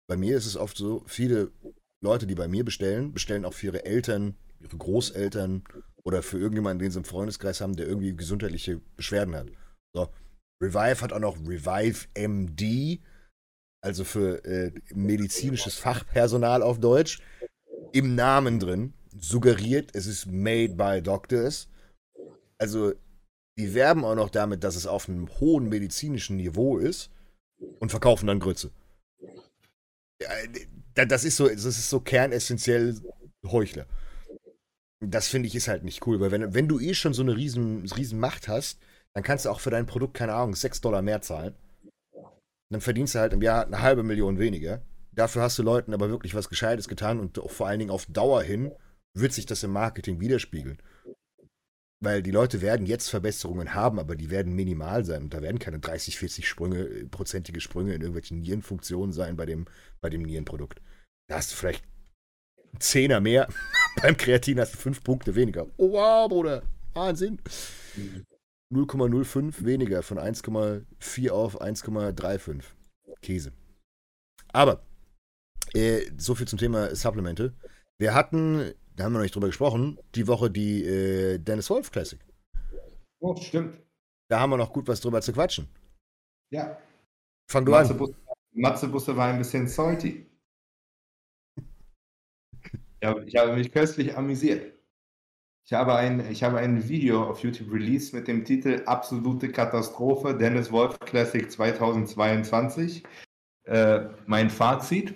Bei mir ist es oft so, viele Leute, die bei mir bestellen, bestellen auch für ihre Eltern, ihre Großeltern oder für irgendjemanden, den sie im Freundeskreis haben, der irgendwie gesundheitliche Beschwerden hat. So. Revive hat auch noch Revive MD, also für äh, medizinisches Fachpersonal auf Deutsch, im Namen drin suggeriert, es ist made by doctors. Also Die werben auch noch damit, dass es auf einem hohen medizinischen Niveau ist und verkaufen dann Grütze. Das ist so, das ist so kernessentiell Heuchler. Das finde ich ist halt nicht cool, weil wenn, wenn du eh schon so eine riesen, riesen Macht hast, dann kannst du auch für dein Produkt, keine Ahnung, 6 Dollar mehr zahlen. Dann verdienst du halt im Jahr eine halbe Million weniger. Dafür hast du Leuten aber wirklich was Gescheites getan und vor allen Dingen auf Dauer hin wird sich das im Marketing widerspiegeln. Weil die Leute werden jetzt Verbesserungen haben, aber die werden minimal sein. Und da werden keine 30, 40 Sprünge, prozentige Sprünge in irgendwelchen Nierenfunktionen sein bei dem, bei dem Nierenprodukt. Da hast du vielleicht einen Zehner mehr. Beim Kreatin hast du fünf Punkte weniger. Oh wow, Bruder. Wahnsinn. 0,05 weniger von 1,4 auf 1,35. Käse. Aber, äh, so viel zum Thema Supplemente. Wir hatten da haben wir noch nicht drüber gesprochen, die Woche die äh, Dennis Wolf Classic. Oh, stimmt. Da haben wir noch gut was drüber zu quatschen. Ja. Fang du Matze an. Bus, Matze Busse war ein bisschen salty. ja, ich habe mich köstlich amüsiert. Ich habe, ein, ich habe ein Video auf YouTube released mit dem Titel Absolute Katastrophe Dennis Wolf Classic 2022. Äh, mein Fazit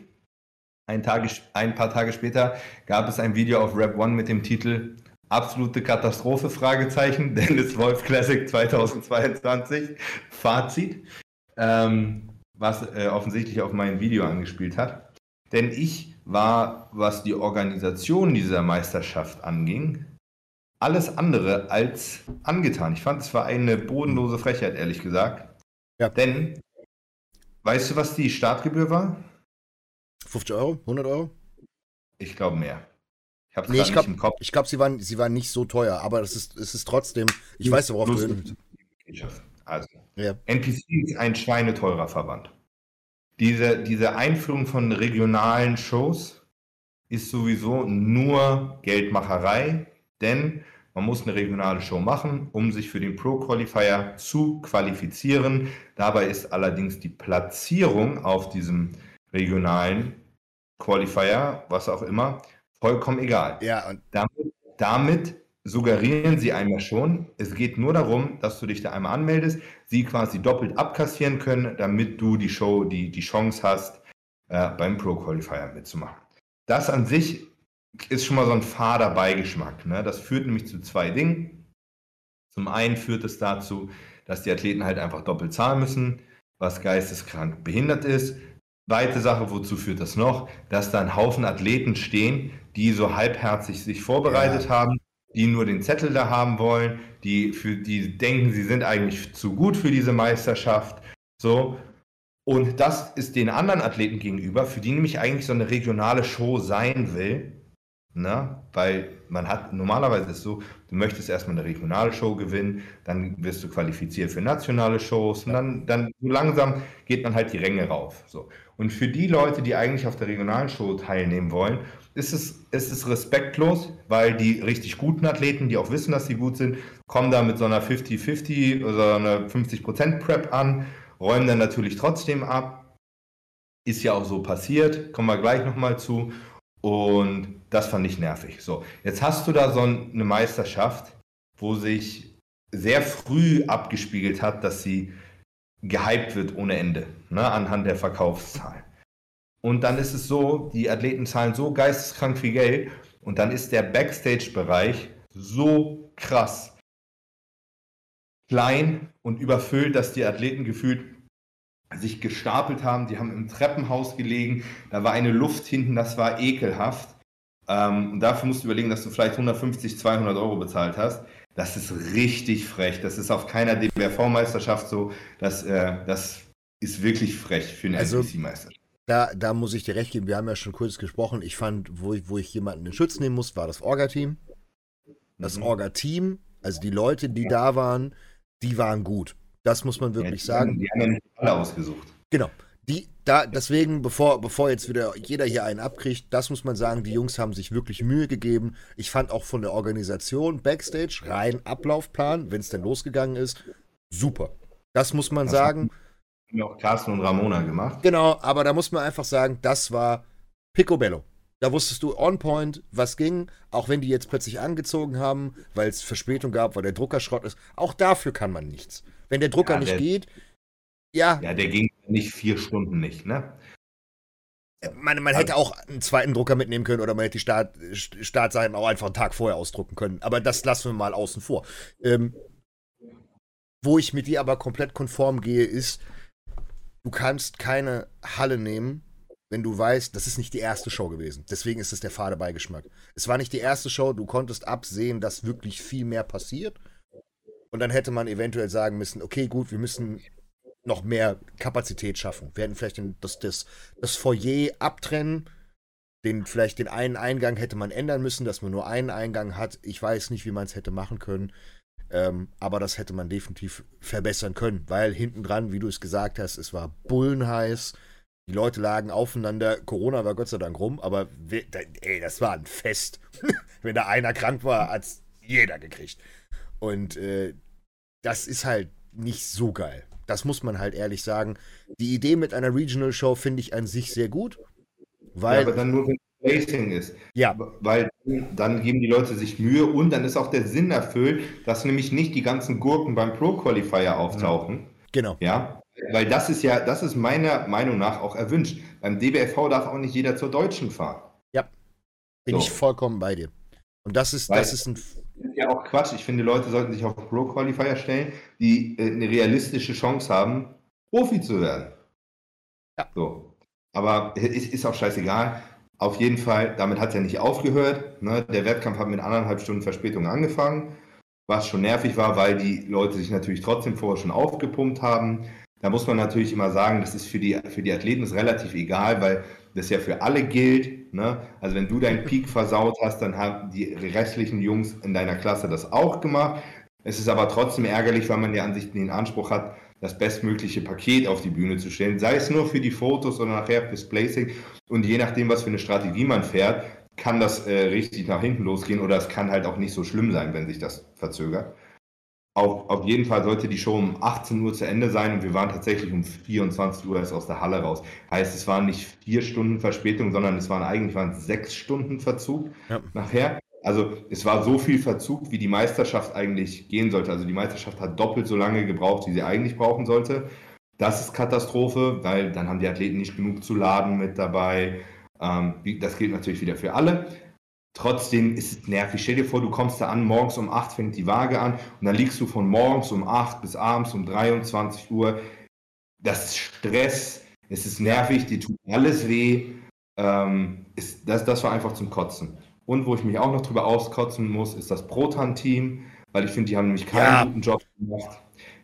ein, Tage, ein paar Tage später gab es ein Video auf Rap One mit dem Titel Absolute Katastrophe, Fragezeichen, Dennis Wolf Classic 2022, Fazit, ähm, was äh, offensichtlich auf mein Video angespielt hat. Denn ich war, was die Organisation dieser Meisterschaft anging, alles andere als angetan. Ich fand, es war eine bodenlose Frechheit, ehrlich gesagt. Ja. Denn, weißt du, was die Startgebühr war? 50 Euro? 100 Euro? Ich glaube mehr. Ich habe nee, ich glaub, im Kopf. Ich glaube, sie waren, sie waren nicht so teuer, aber es ist, es ist trotzdem, ich weiß, worauf du hin Also, ja. NPC ist ein schweineteurer Verband. Diese, diese Einführung von regionalen Shows ist sowieso nur Geldmacherei, denn man muss eine regionale Show machen, um sich für den Pro Qualifier zu qualifizieren. Dabei ist allerdings die Platzierung auf diesem regionalen Qualifier, was auch immer, vollkommen egal. Ja, und damit, damit suggerieren sie einmal schon, es geht nur darum, dass du dich da einmal anmeldest, sie quasi doppelt abkassieren können, damit du die Show, die, die Chance hast, äh, beim Pro Qualifier mitzumachen. Das an sich ist schon mal so ein fader Beigeschmack. Ne? Das führt nämlich zu zwei Dingen. Zum einen führt es dazu, dass die Athleten halt einfach doppelt zahlen müssen, was geisteskrank behindert ist. Zweite Sache, wozu führt das noch? Dass da ein Haufen Athleten stehen, die so halbherzig sich vorbereitet ja. haben, die nur den Zettel da haben wollen, die für die denken, sie sind eigentlich zu gut für diese Meisterschaft. So. Und das ist den anderen Athleten gegenüber, für die nämlich eigentlich so eine regionale Show sein will, Ne? Weil man hat, normalerweise ist es so, du möchtest erstmal eine regionale Show gewinnen, dann wirst du qualifiziert für nationale Shows und dann, dann so langsam geht man halt die Ränge rauf. So. Und für die Leute, die eigentlich auf der regionalen Show teilnehmen wollen, ist es, ist es respektlos, weil die richtig guten Athleten, die auch wissen, dass sie gut sind, kommen da mit so einer 50-50 oder einer 50% Prep an, räumen dann natürlich trotzdem ab. Ist ja auch so passiert, kommen wir gleich nochmal zu. Und das fand ich nervig. So, jetzt hast du da so eine Meisterschaft, wo sich sehr früh abgespiegelt hat, dass sie gehypt wird ohne Ende, ne, anhand der Verkaufszahlen. Und dann ist es so, die Athleten zahlen so geisteskrank viel Geld und dann ist der Backstage-Bereich so krass klein und überfüllt, dass die Athleten gefühlt sich gestapelt haben. Die haben im Treppenhaus gelegen. Da war eine Luft hinten, das war ekelhaft. Ähm, und dafür musst du überlegen, dass du vielleicht 150, 200 Euro bezahlt hast. Das ist richtig frech. Das ist auf keiner DBRV-Meisterschaft so. Das, äh, das ist wirklich frech für eine also, NPC-Meisterschaft. Da, da muss ich dir recht geben. Wir haben ja schon kurz gesprochen. Ich fand, wo ich, wo ich jemanden in Schutz nehmen muss, war das Orga-Team. Das mhm. Orga-Team, also die Leute, die da waren, die waren gut. Das muss man wirklich ja, die sagen. die haben ja nicht alle ausgesucht. Genau. Die, da, deswegen, bevor, bevor jetzt wieder jeder hier einen abkriegt, das muss man sagen, die Jungs haben sich wirklich Mühe gegeben. Ich fand auch von der Organisation Backstage, rein Ablaufplan, wenn es denn losgegangen ist, super. Das muss man das sagen. Haben auch Carsten und Ramona gemacht. Genau, aber da muss man einfach sagen, das war Picobello. Da wusstest du on point, was ging, auch wenn die jetzt plötzlich angezogen haben, weil es Verspätung gab, weil der Drucker Schrott ist. Auch dafür kann man nichts. Wenn der Drucker ja, nicht geht, ja. Ja, der ging nicht vier Stunden nicht, ne? Man, man hätte auch einen zweiten Drucker mitnehmen können oder man hätte die Start, Startseiten auch einfach einen Tag vorher ausdrucken können. Aber das lassen wir mal außen vor. Ähm, wo ich mit dir aber komplett konform gehe, ist, du kannst keine Halle nehmen, wenn du weißt, das ist nicht die erste Show gewesen. Deswegen ist es der fade Beigeschmack. Es war nicht die erste Show, du konntest absehen, dass wirklich viel mehr passiert. Und dann hätte man eventuell sagen müssen, okay, gut, wir müssen noch mehr Kapazität schaffen. Wir hätten vielleicht das, das, das Foyer abtrennen. Den, vielleicht den einen Eingang hätte man ändern müssen, dass man nur einen Eingang hat. Ich weiß nicht, wie man es hätte machen können. Ähm, aber das hätte man definitiv verbessern können, weil hinten dran, wie du es gesagt hast, es war bullenheiß. Die Leute lagen aufeinander. Corona war Gott sei Dank rum, aber wir, ey, das war ein Fest. Wenn da einer krank war, hat es jeder gekriegt. Und äh, das ist halt nicht so geil. Das muss man halt ehrlich sagen. Die Idee mit einer Regional Show finde ich an sich sehr gut. Weil, ja, aber dann nur, wenn es Racing ist. Ja. Weil dann geben die Leute sich Mühe und dann ist auch der Sinn erfüllt, dass nämlich nicht die ganzen Gurken beim Pro Qualifier auftauchen. Genau. Ja. Weil das ist ja, das ist meiner Meinung nach auch erwünscht. Beim DBFV darf auch nicht jeder zur Deutschen fahren. Ja. Bin so. ich vollkommen bei dir. Und das ist, Weil, das ist ein ist ja auch Quatsch. Ich finde, Leute sollten sich auf Pro-Qualifier stellen, die äh, eine realistische Chance haben, Profi zu werden. Ja. So. Aber ist, ist auch scheißegal. Auf jeden Fall, damit hat es ja nicht aufgehört. Ne? Der Wettkampf hat mit anderthalb Stunden Verspätung angefangen, was schon nervig war, weil die Leute sich natürlich trotzdem vorher schon aufgepumpt haben. Da muss man natürlich immer sagen, das ist für die, für die Athleten ist relativ egal, weil das ja für alle gilt. Ne? Also wenn du deinen Peak versaut hast, dann haben die restlichen Jungs in deiner Klasse das auch gemacht. Es ist aber trotzdem ärgerlich, weil man ja an sich den Anspruch hat, das bestmögliche Paket auf die Bühne zu stellen, sei es nur für die Fotos oder nachher fürs Placing. Und je nachdem, was für eine Strategie man fährt, kann das äh, richtig nach hinten losgehen oder es kann halt auch nicht so schlimm sein, wenn sich das verzögert. Auf, auf jeden Fall sollte die Show um 18 Uhr zu Ende sein und wir waren tatsächlich um 24 Uhr erst aus der Halle raus. Heißt, es waren nicht vier Stunden Verspätung, sondern es waren eigentlich waren sechs Stunden Verzug ja. nachher. Also es war so viel Verzug, wie die Meisterschaft eigentlich gehen sollte. Also die Meisterschaft hat doppelt so lange gebraucht, wie sie eigentlich brauchen sollte. Das ist Katastrophe, weil dann haben die Athleten nicht genug zu laden mit dabei. Ähm, das gilt natürlich wieder für alle. Trotzdem ist es nervig. Stell dir vor, du kommst da an, morgens um 8 fängt die Waage an und dann liegst du von morgens um 8 bis abends um 23 Uhr. Das ist Stress, es ist nervig, dir tut alles weh. Ähm, ist, das, das war einfach zum Kotzen. Und wo ich mich auch noch drüber auskotzen muss, ist das Proton-Team, weil ich finde, die haben nämlich keinen ja. guten Job gemacht.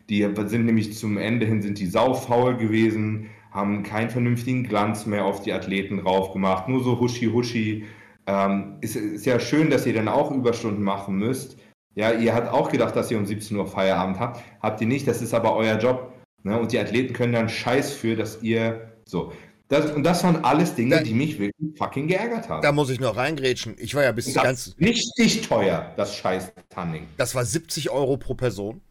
Die sind nämlich zum Ende hin sind die saufaul gewesen, haben keinen vernünftigen Glanz mehr auf die Athleten drauf gemacht, nur so huschi-huschi ähm, ist, ist ja schön, dass ihr dann auch Überstunden machen müsst. Ja, ihr habt auch gedacht, dass ihr um 17 Uhr Feierabend habt. Habt ihr nicht, das ist aber euer Job. Ne? Und die Athleten können dann Scheiß für, dass ihr so. Das, und das waren alles Dinge, da, die mich wirklich fucking geärgert haben. Da muss ich noch reingrätschen. Ich war ja bis ganz. Richtig teuer, das scheiß Tanning. Das war 70 Euro pro Person.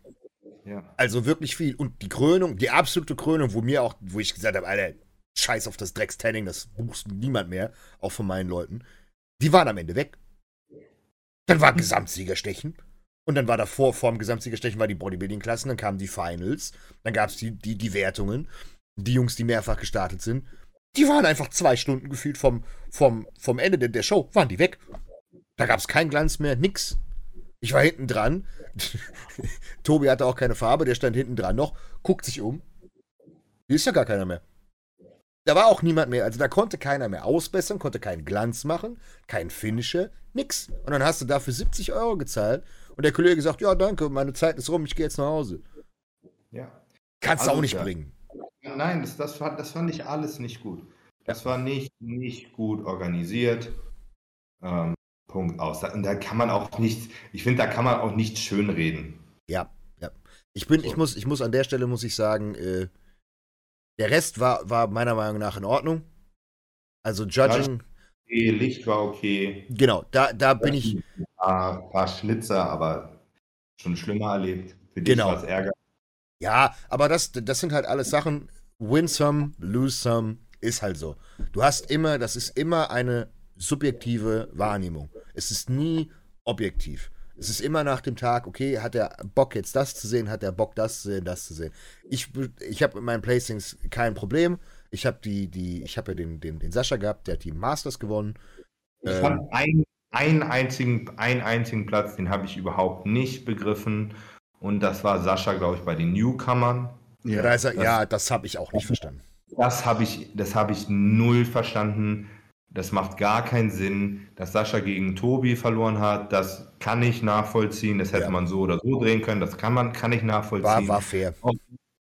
Ja. Also wirklich viel. Und die Krönung, die absolute Krönung, wo mir auch, wo ich gesagt habe, Alter, scheiß auf das Drecks-Tanning, das buchst niemand mehr, auch von meinen Leuten. Die waren am Ende weg. Dann war Gesamtsiegerstechen. Und dann war davor, vor dem Gesamtsiegerstechen, war die Bodybuilding-Klassen, dann kamen die Finals, dann gab es die, die, die Wertungen. Die Jungs, die mehrfach gestartet sind, die waren einfach zwei Stunden gefühlt vom, vom, vom Ende der, der Show, waren die weg. Da gab es keinen Glanz mehr, nix. Ich war hinten dran. Tobi hatte auch keine Farbe, der stand hinten dran noch, guckt sich um. Hier ist ja gar keiner mehr. Da war auch niemand mehr. Also da konnte keiner mehr ausbessern, konnte keinen Glanz machen, kein Finisher, nix. Und dann hast du dafür 70 Euro gezahlt und der Kollege sagt, ja danke, meine Zeit ist rum, ich gehe jetzt nach Hause. Ja. Kannst also, du auch nicht ja. bringen. Nein, das, das, fand, das fand ich alles nicht gut. Das war nicht, nicht gut organisiert. Ähm, Punkt aus. Und da kann man auch nichts, ich finde, da kann man auch nichts schönreden. Ja, ja. Ich bin, so. ich muss, ich muss an der Stelle muss ich sagen, äh, der Rest war, war meiner Meinung nach in Ordnung. Also Judging. Okay, Licht war okay. Genau, da, da bin ich. Ein paar, paar Schnitzer, aber schon schlimmer erlebt. Für dich genau. war Ärger. Ja, aber das, das sind halt alles Sachen. Win some, lose some, ist halt so. Du hast immer, das ist immer eine subjektive Wahrnehmung. Es ist nie objektiv. Es ist immer nach dem Tag, okay, hat er Bock jetzt das zu sehen, hat er Bock das zu sehen, das zu sehen. Ich, ich habe mit meinen Placings kein Problem. Ich habe die, die, ich habe ja den, den, den Sascha gehabt, der hat die Masters gewonnen. Ich ähm, fand einen, einen, einzigen, einen einzigen Platz, den habe ich überhaupt nicht begriffen. Und das war Sascha, glaube ich, bei den Newcomern. Ja, da er, das, ja, das habe ich auch nicht verstanden. Das habe ich, das habe ich null verstanden. Das macht gar keinen Sinn, dass Sascha gegen Tobi verloren hat. Das kann ich nachvollziehen. Das hätte ja. man so oder so drehen können. Das kann man, kann ich nachvollziehen. War, war fair. Auch,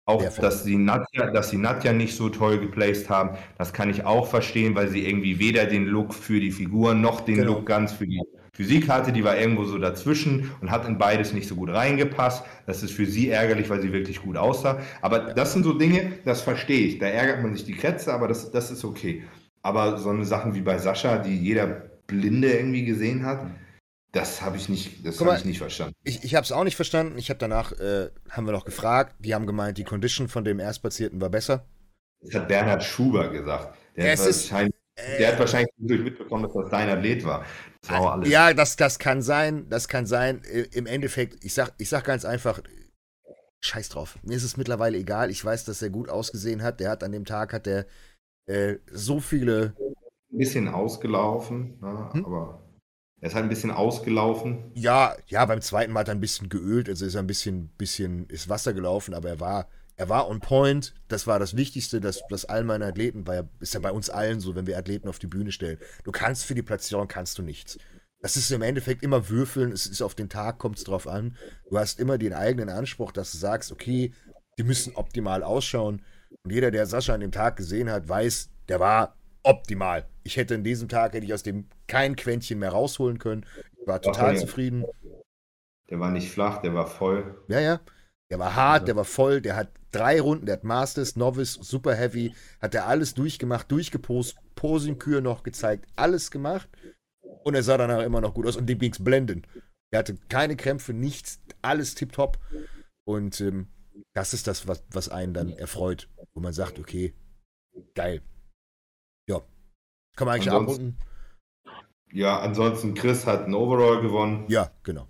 auch dass, sie Nadja, dass sie Nadja nicht so toll geplaced haben, das kann ich auch verstehen, weil sie irgendwie weder den Look für die Figur noch den genau. Look ganz für die Physik hatte. Die war irgendwo so dazwischen und hat in beides nicht so gut reingepasst. Das ist für sie ärgerlich, weil sie wirklich gut aussah. Aber das sind so Dinge, das verstehe ich. Da ärgert man sich die Krätze, aber das, das ist okay. Aber so eine Sachen wie bei Sascha, die jeder Blinde irgendwie gesehen hat, das habe ich nicht, das habe ich nicht verstanden. Ich, ich habe es auch nicht verstanden. Ich habe danach, äh, haben wir noch gefragt, die haben gemeint, die Condition von dem Erstplatzierten war besser. Das hat Bernhard Schuber gesagt. Der, hat, ist, äh, der hat wahrscheinlich mitbekommen, dass das dein Athlet war. Das war alles. Ja, das, das kann sein, das kann sein. Im Endeffekt, ich sag, ich sag ganz einfach, scheiß drauf. Mir ist es mittlerweile egal. Ich weiß, dass er gut ausgesehen hat. Der hat an dem Tag, hat der äh, so viele. Ein bisschen ausgelaufen, ne? hm? aber er ist halt ein bisschen ausgelaufen. Ja, ja, beim zweiten Mal hat er ein bisschen geölt, also ist er ein bisschen, bisschen ist Wasser gelaufen, aber er war, er war on point. Das war das Wichtigste, dass, dass all meine Athleten, weil ist ja bei uns allen so, wenn wir Athleten auf die Bühne stellen. Du kannst für die Platzierung kannst du nichts. Das ist im Endeffekt immer würfeln, es ist auf den Tag, kommt es drauf an. Du hast immer den eigenen Anspruch, dass du sagst, okay, die müssen optimal ausschauen. Und jeder, der Sascha an dem Tag gesehen hat, weiß, der war optimal. Ich hätte in diesem Tag hätte ich aus dem kein Quäntchen mehr rausholen können. Ich war total Ach, zufrieden. Der war nicht flach, der war voll. Ja, ja. Der war hart, der war voll, der hat drei Runden, der hat Masters, Novice, Super Heavy, hat er alles durchgemacht, durchgepost, Posingkür noch gezeigt, alles gemacht. Und er sah danach immer noch gut aus und dem ging es blenden. Er hatte keine Krämpfe, nichts, alles tipptopp. Und ähm, das ist das, was, was einen dann erfreut, wo man sagt, okay, geil. Kann man eigentlich abrunden. Ja, ansonsten Chris hat ein Overall gewonnen. Ja, genau.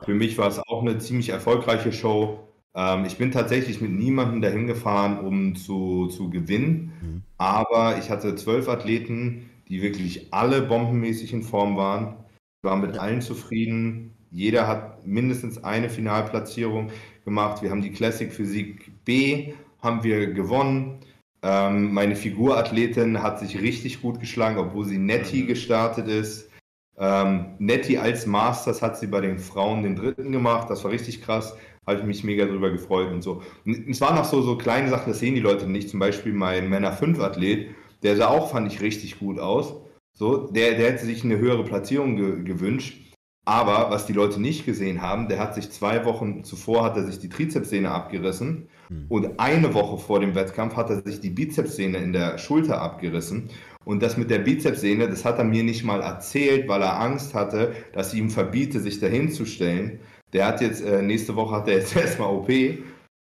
Für mich war es auch eine ziemlich erfolgreiche Show. Ähm, ich bin tatsächlich mit niemandem dahin gefahren, um zu, zu gewinnen. Mhm. Aber ich hatte zwölf Athleten, die wirklich alle bombenmäßig in Form waren. Ich war mit ja. allen zufrieden. Jeder hat mindestens eine Finalplatzierung gemacht. Wir haben die Classic Physik B haben wir gewonnen. Ähm, meine Figurathletin hat sich richtig gut geschlagen, obwohl sie Nettie gestartet ist. Ähm, Nettie als Masters hat sie bei den Frauen den dritten gemacht. Das war richtig krass. Habe ich mich mega drüber gefreut und so. Und es waren noch so, so kleine Sachen, das sehen die Leute nicht. Zum Beispiel mein Männer 5 Athlet, der sah auch, fand ich, richtig gut aus. So, der, der hätte sich eine höhere Platzierung ge gewünscht. Aber was die Leute nicht gesehen haben, der hat sich zwei Wochen zuvor hat er sich die Trizepssehne abgerissen hm. und eine Woche vor dem Wettkampf hat er sich die Bizepssehne in der Schulter abgerissen. Und das mit der Bizepssehne, das hat er mir nicht mal erzählt, weil er Angst hatte, dass ich ihm verbiete, sich dahin zu stellen. Der hat jetzt, äh, nächste Woche hat er jetzt erstmal OP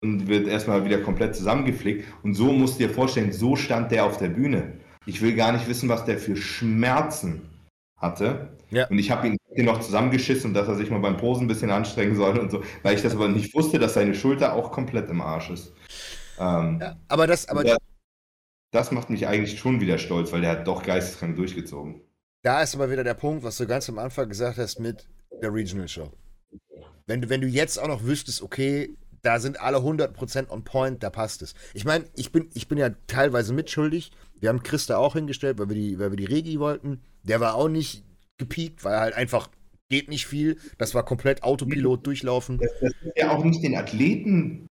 und wird erstmal wieder komplett zusammengeflickt. Und so musst du dir vorstellen, so stand der auf der Bühne. Ich will gar nicht wissen, was der für Schmerzen hatte. Ja. Und ich habe ihn den noch zusammengeschissen, dass er sich mal beim Posen ein bisschen anstrengen soll und so, weil ich das aber nicht wusste, dass seine Schulter auch komplett im Arsch ist. Ähm, ja, aber das, aber das, das macht mich eigentlich schon wieder stolz, weil der hat doch geisteskrank durchgezogen. Da ist aber wieder der Punkt, was du ganz am Anfang gesagt hast mit der Regional Show. Wenn du, wenn du jetzt auch noch wüsstest, okay, da sind alle 100% on point, da passt es. Ich meine, ich bin, ich bin ja teilweise mitschuldig. Wir haben Chris da auch hingestellt, weil wir die, weil wir die Regi wollten. Der war auch nicht gepiekt, weil halt einfach geht nicht viel. Das war komplett Autopilot durchlaufen. Das, das ist ja auch nicht den Athleten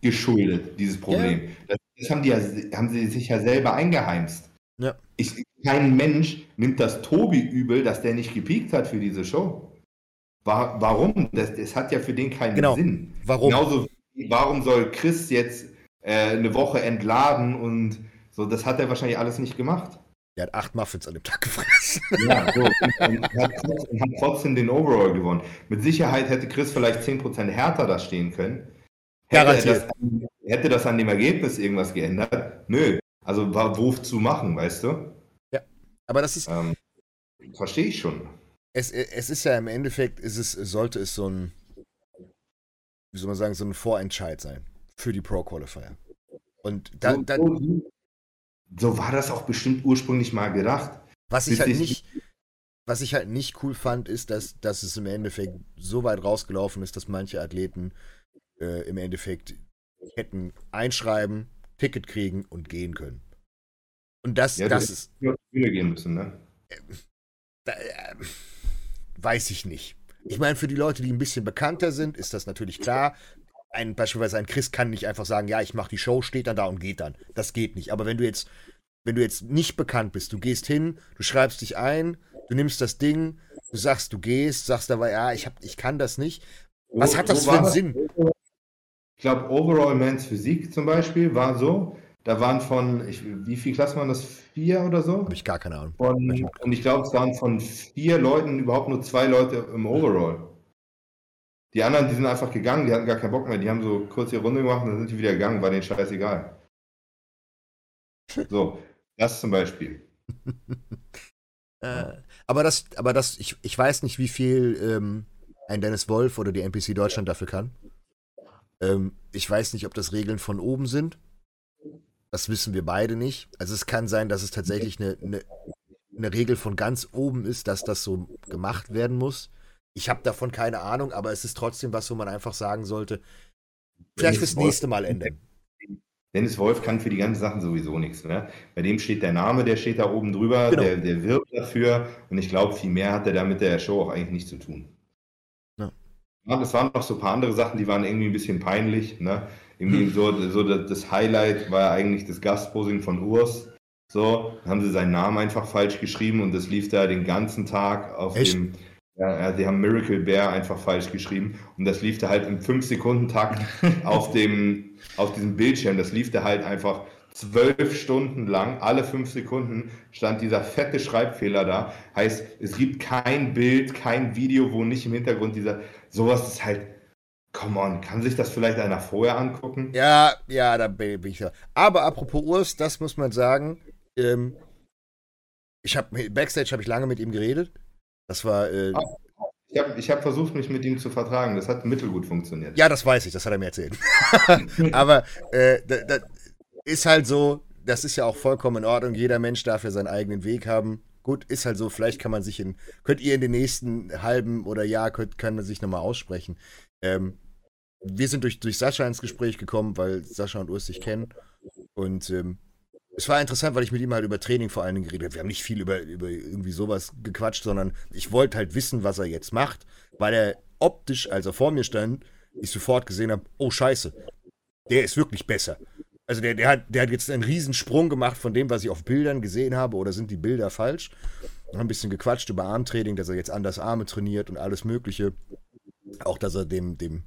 geschuldet, dieses Problem. Ja. Das, das, haben, die ja, haben sie sich ja selber eingeheimst. Ja. Ich, kein Mensch nimmt das Tobi übel, dass der nicht gepiekt hat für diese Show. War, warum? Das, das hat ja für den keinen genau. Sinn. Warum? Genauso, warum soll Chris jetzt äh, eine Woche entladen und so, das hat er wahrscheinlich alles nicht gemacht. Der hat acht Muffins an dem Tag gefressen. Ja, so. Und hat, trotzdem, hat trotzdem den Overall gewonnen. Mit Sicherheit hätte Chris vielleicht 10% härter da stehen können. Hätte das, hätte das an dem Ergebnis irgendwas geändert? Nö. Also war Wurf zu machen, weißt du? Ja. Aber das ist. Ähm, Verstehe ich schon. Es, es ist ja im Endeffekt, ist es, sollte es so ein, wie soll man sagen, so ein Vorentscheid sein für die Pro-Qualifier. Und dann, dann so, war das auch bestimmt ursprünglich mal gedacht. Was ich halt nicht, was ich halt nicht cool fand, ist, dass, dass es im Endeffekt so weit rausgelaufen ist, dass manche Athleten äh, im Endeffekt hätten einschreiben, Ticket kriegen und gehen können. Und das, ja, das ist. Gehen müssen, ne? Äh, da, äh, weiß ich nicht. Ich meine, für die Leute, die ein bisschen bekannter sind, ist das natürlich klar. Ein, beispielsweise ein Chris kann nicht einfach sagen, ja, ich mache die Show, steht dann da und geht dann. Das geht nicht. Aber wenn du jetzt, wenn du jetzt nicht bekannt bist, du gehst hin, du schreibst dich ein, du nimmst das Ding, du sagst, du gehst, sagst aber, ja, ich, hab, ich kann das nicht. Was so, hat das so für einen Sinn? Ich glaube, Overall Men's Physik zum Beispiel war so, da waren von, ich, wie viele Klassen waren das? Vier oder so? Habe ich gar keine Ahnung. Von, und ich glaube, es waren von vier Leuten überhaupt nur zwei Leute im Overall. Die anderen, die sind einfach gegangen, die hatten gar keinen Bock mehr. Die haben so kurz ihre Runde gemacht und dann sind die wieder gegangen, war denen scheißegal. So, das zum Beispiel. äh, aber das, aber das, ich, ich weiß nicht, wie viel ähm, ein Dennis Wolf oder die NPC Deutschland dafür kann. Ähm, ich weiß nicht, ob das Regeln von oben sind. Das wissen wir beide nicht. Also es kann sein, dass es tatsächlich eine, eine, eine Regel von ganz oben ist, dass das so gemacht werden muss. Ich habe davon keine Ahnung, aber es ist trotzdem was, wo man einfach sagen sollte, vielleicht fürs nächste Mal ändern. Dennis Wolf kann für die ganzen Sachen sowieso nichts. Ne? Bei dem steht der Name, der steht da oben drüber, genau. der, der wirbt dafür und ich glaube, viel mehr hat er da mit der Show auch eigentlich nichts zu tun. Ja, das waren noch so ein paar andere Sachen, die waren irgendwie ein bisschen peinlich. Ne? Irgendwie hm. so, so das Highlight war ja eigentlich das Gastposing von Urs. So, haben sie seinen Namen einfach falsch geschrieben und das lief da den ganzen Tag auf Echt? dem. Ja, sie haben Miracle Bear einfach falsch geschrieben und das lief da halt im 5-Sekunden-Takt auf dem, auf diesem Bildschirm. Das lief da halt einfach zwölf Stunden lang, alle fünf Sekunden stand dieser fette Schreibfehler da. Heißt, es gibt kein Bild, kein Video, wo nicht im Hintergrund dieser, sowas ist halt, come on, kann sich das vielleicht einer vorher angucken? Ja, ja, da bin ich ja. Aber apropos Urs, das muss man sagen, ähm, ich habe, Backstage habe ich lange mit ihm geredet. Das war, äh, ah, ich habe hab versucht, mich mit ihm zu vertragen. Das hat mittelgut funktioniert. Ja, das weiß ich, das hat er mir erzählt. Aber äh, da, da, ist halt so, das ist ja auch vollkommen in Ordnung. Jeder Mensch darf ja seinen eigenen Weg haben. Gut, ist halt so, vielleicht kann man sich in, könnt ihr in den nächsten halben oder Jahr, könnt, kann man sich nochmal aussprechen. Ähm, wir sind durch, durch Sascha ins Gespräch gekommen, weil Sascha und Urs sich kennen. Und ähm, es war interessant, weil ich mit ihm halt über Training vor allen Dingen geredet habe. Wir haben nicht viel über, über irgendwie sowas gequatscht, sondern ich wollte halt wissen, was er jetzt macht, weil er optisch, als er vor mir stand, ich sofort gesehen habe, oh scheiße, der ist wirklich besser. Also der, der, hat, der hat jetzt einen Riesensprung gemacht von dem, was ich auf Bildern gesehen habe, oder sind die Bilder falsch? Haben ein bisschen gequatscht über Armtraining, dass er jetzt anders Arme trainiert und alles Mögliche. Auch, dass er dem, dem,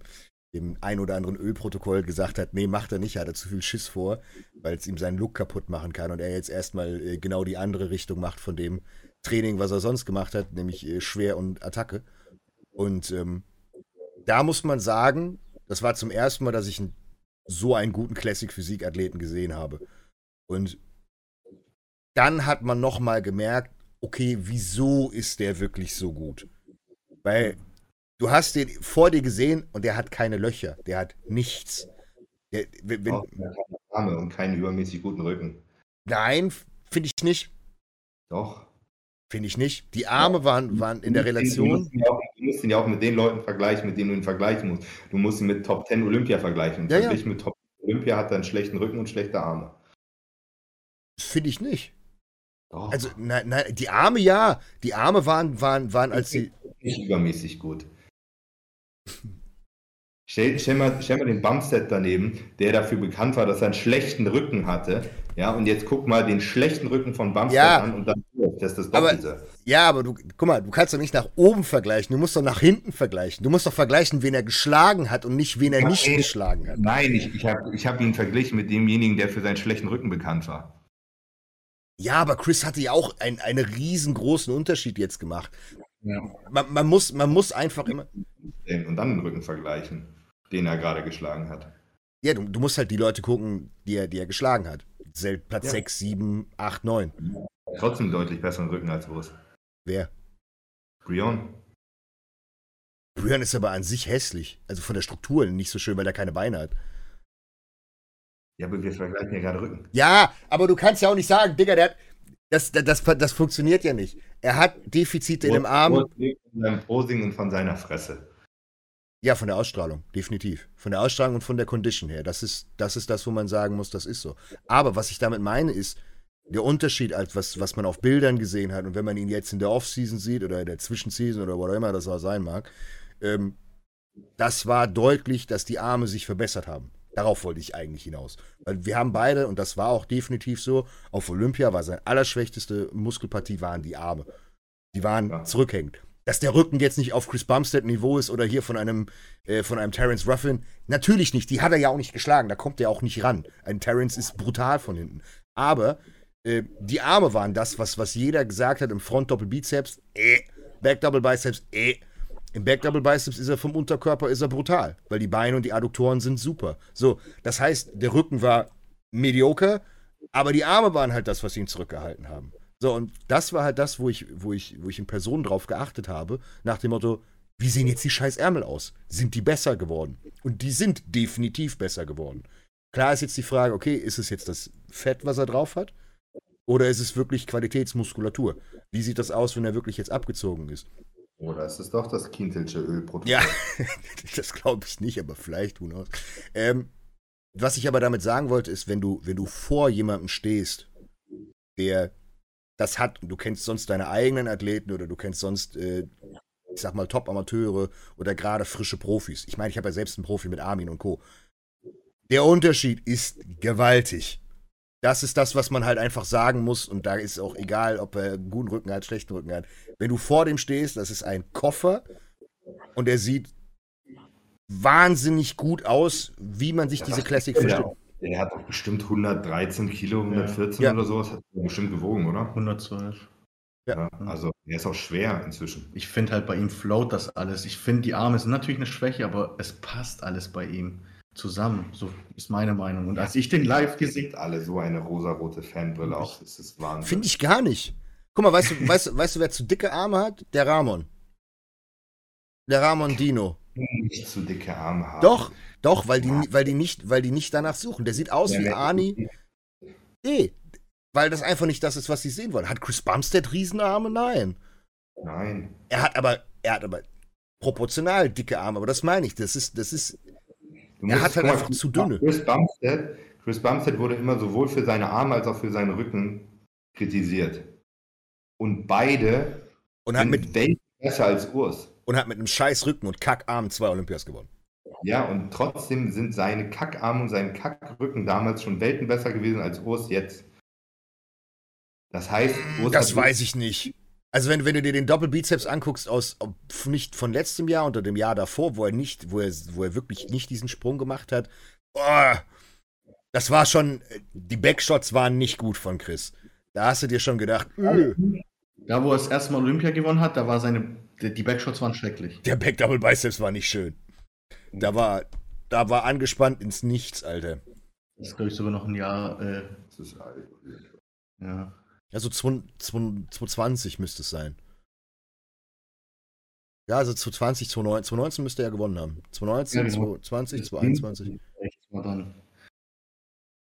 dem ein oder anderen Ölprotokoll gesagt hat, nee, macht er nicht, hat er zu viel Schiss vor, weil es ihm seinen Look kaputt machen kann und er jetzt erstmal äh, genau die andere Richtung macht von dem Training, was er sonst gemacht hat, nämlich äh, Schwer und Attacke. Und ähm, da muss man sagen, das war zum ersten Mal, dass ich ein so einen guten Classic-Physik-Athleten gesehen habe. Und dann hat man nochmal gemerkt, okay, wieso ist der wirklich so gut? Weil du hast den vor dir gesehen und der hat keine Löcher, der hat nichts. Der, wenn, wenn, keine Arme und keinen übermäßig guten Rücken. Nein, finde ich nicht. Doch. Finde ich nicht. Die Arme waren, waren in der Relation. Du musst, auch, du musst, ihn ja auch mit den Leuten vergleichen, mit denen du ihn vergleichen musst. Du musst ihn mit Top 10 Olympia vergleichen. Und ja, ja. mit Top 10 Olympia hat er einen schlechten Rücken und schlechte Arme. Finde ich nicht. Doch. Also, nein, nein, die Arme ja. Die Arme waren, waren, waren als sie. Nicht übermäßig gut. Stell, stell, mal, stell mal den Bumstead daneben, der dafür bekannt war, dass er einen schlechten Rücken hatte. Ja, und jetzt guck mal den schlechten Rücken von Bumstead ja, an und dann das ist das Doppelte. Aber, ja, aber du, guck mal, du kannst doch nicht nach oben vergleichen, du musst doch nach hinten vergleichen. Du musst doch vergleichen, wen er geschlagen hat und nicht, wen er nicht ey, geschlagen hat. Nein, ich, ich habe ich hab ihn verglichen mit demjenigen, der für seinen schlechten Rücken bekannt war. Ja, aber Chris hatte ja auch ein, einen riesengroßen Unterschied jetzt gemacht. Ja. Man, man, muss, man muss einfach immer. Und dann den Rücken vergleichen den er gerade geschlagen hat. Ja, du, du, musst halt die Leute gucken, die er, die er geschlagen hat. Platz ja. 6, 7, 8, 9. Trotzdem deutlich besseren Rücken als Urs. Wer? Brion. Brian ist aber an sich hässlich. Also von der Struktur nicht so schön, weil er keine Beine hat. Ja, aber wir vergleichen ja gerade Rücken. Ja, aber du kannst ja auch nicht sagen, Digga, der hat, das, das, das, das funktioniert ja nicht. Er hat Defizite in dem Arm. Von seinem Posing und von seiner Fresse. Ja, von der Ausstrahlung, definitiv. Von der Ausstrahlung und von der Condition her. Das ist, das ist das, wo man sagen muss, das ist so. Aber was ich damit meine, ist, der Unterschied, als was, was man auf Bildern gesehen hat und wenn man ihn jetzt in der Offseason sieht oder in der Zwischenseason oder wo auch immer das auch sein mag, ähm, das war deutlich, dass die Arme sich verbessert haben. Darauf wollte ich eigentlich hinaus. Wir haben beide, und das war auch definitiv so, auf Olympia war seine allerschwächteste Muskelpartie waren die Arme. Die waren ja. zurückhängend. Dass der Rücken jetzt nicht auf Chris Bumstead Niveau ist oder hier von einem, äh, von einem Terence Ruffin, natürlich nicht. Die hat er ja auch nicht geschlagen, da kommt er auch nicht ran. Ein Terence ist brutal von hinten. Aber äh, die Arme waren das, was, was jeder gesagt hat im Front Doppel Bizeps, äh, Back Double Biceps, äh, im Back Double Biceps ist er vom Unterkörper ist er brutal, weil die Beine und die Adduktoren sind super. So, das heißt, der Rücken war mediocre, aber die Arme waren halt das, was ihn zurückgehalten haben. So, und das war halt das, wo ich, wo ich, wo ich in Person drauf geachtet habe, nach dem Motto, wie sehen jetzt die scheiß Ärmel aus? Sind die besser geworden? Und die sind definitiv besser geworden. Klar ist jetzt die Frage, okay, ist es jetzt das Fett, was er drauf hat? Oder ist es wirklich Qualitätsmuskulatur? Wie sieht das aus, wenn er wirklich jetzt abgezogen ist? Oder ist es doch das Kientelsche Ölprodukt? Ja, das glaube ich nicht, aber vielleicht, who knows. Ähm, was ich aber damit sagen wollte, ist, wenn du, wenn du vor jemandem stehst, der das hat, und du kennst sonst deine eigenen Athleten oder du kennst sonst, äh, ich sag mal, Top-Amateure oder gerade frische Profis. Ich meine, ich habe ja selbst einen Profi mit Armin und Co. Der Unterschied ist gewaltig das ist das, was man halt einfach sagen muss. Und da ist auch egal, ob er einen guten Rücken hat, schlechten Rücken hat. Wenn du vor dem stehst, das ist ein Koffer und er sieht wahnsinnig gut aus, wie man sich ja, diese Classic versteht. Er hat doch bestimmt 113 Kilo, 114 ja. oder sowas. Hat er bestimmt gewogen, oder? 112. Ja. ja. also er ist auch schwer inzwischen. Ich finde halt bei ihm float das alles. Ich finde, die Arme sind natürlich eine Schwäche, aber es passt alles bei ihm zusammen. So ist meine Meinung. Und als ich den live gesehen alle so eine rosarote Fanbrille auf, das ist Wahnsinn. Finde ich gar nicht. Guck mal, weißt du, weißt, weißt du, wer zu dicke Arme hat? Der Ramon. Der Ramon Dino. Nicht zu dicke Arme haben. Doch, doch, weil die, weil die, nicht, weil die nicht danach suchen. Der sieht aus ja, wie Arnie. Eh, weil das einfach nicht das ist, was sie sehen wollen. Hat Chris Bumstead Riesenarme? Nein. Nein. Er hat aber, er hat aber proportional dicke Arme, aber das meine ich. Das ist, das ist er hat halt einfach zu dünne. Chris Bumstead, Chris Bumstead wurde immer sowohl für seine Arme als auch für seinen Rücken kritisiert. Und beide und hat mit besser als Urs. Und hat mit einem scheiß Rücken und Kackarm zwei Olympias gewonnen. Ja, und trotzdem sind seine Kackarme und sein Kackrücken damals schon Welten besser gewesen als Urs jetzt. Das heißt, Urs Das weiß ich nicht. Also wenn, wenn du dir den Doppelbizeps anguckst aus nicht von letztem Jahr oder dem Jahr davor, wo er nicht, wo er, wo er wirklich nicht diesen Sprung gemacht hat, oh, das war schon, die Backshots waren nicht gut von Chris. Da hast du dir schon gedacht, öh. Da, wo er das erste Mal Olympia gewonnen hat, da war seine, die Backshots waren schrecklich. Der Back Double Biceps war nicht schön. Da war, da war angespannt ins Nichts, Alter. Das ist, glaube ich, sogar noch ein Jahr. Äh, das ist alt. Ja. Ja, so 2020 müsste es sein. Ja, also 2020, 2019, 2019 müsste er gewonnen haben. 2019, ja, genau. 2020, 2021.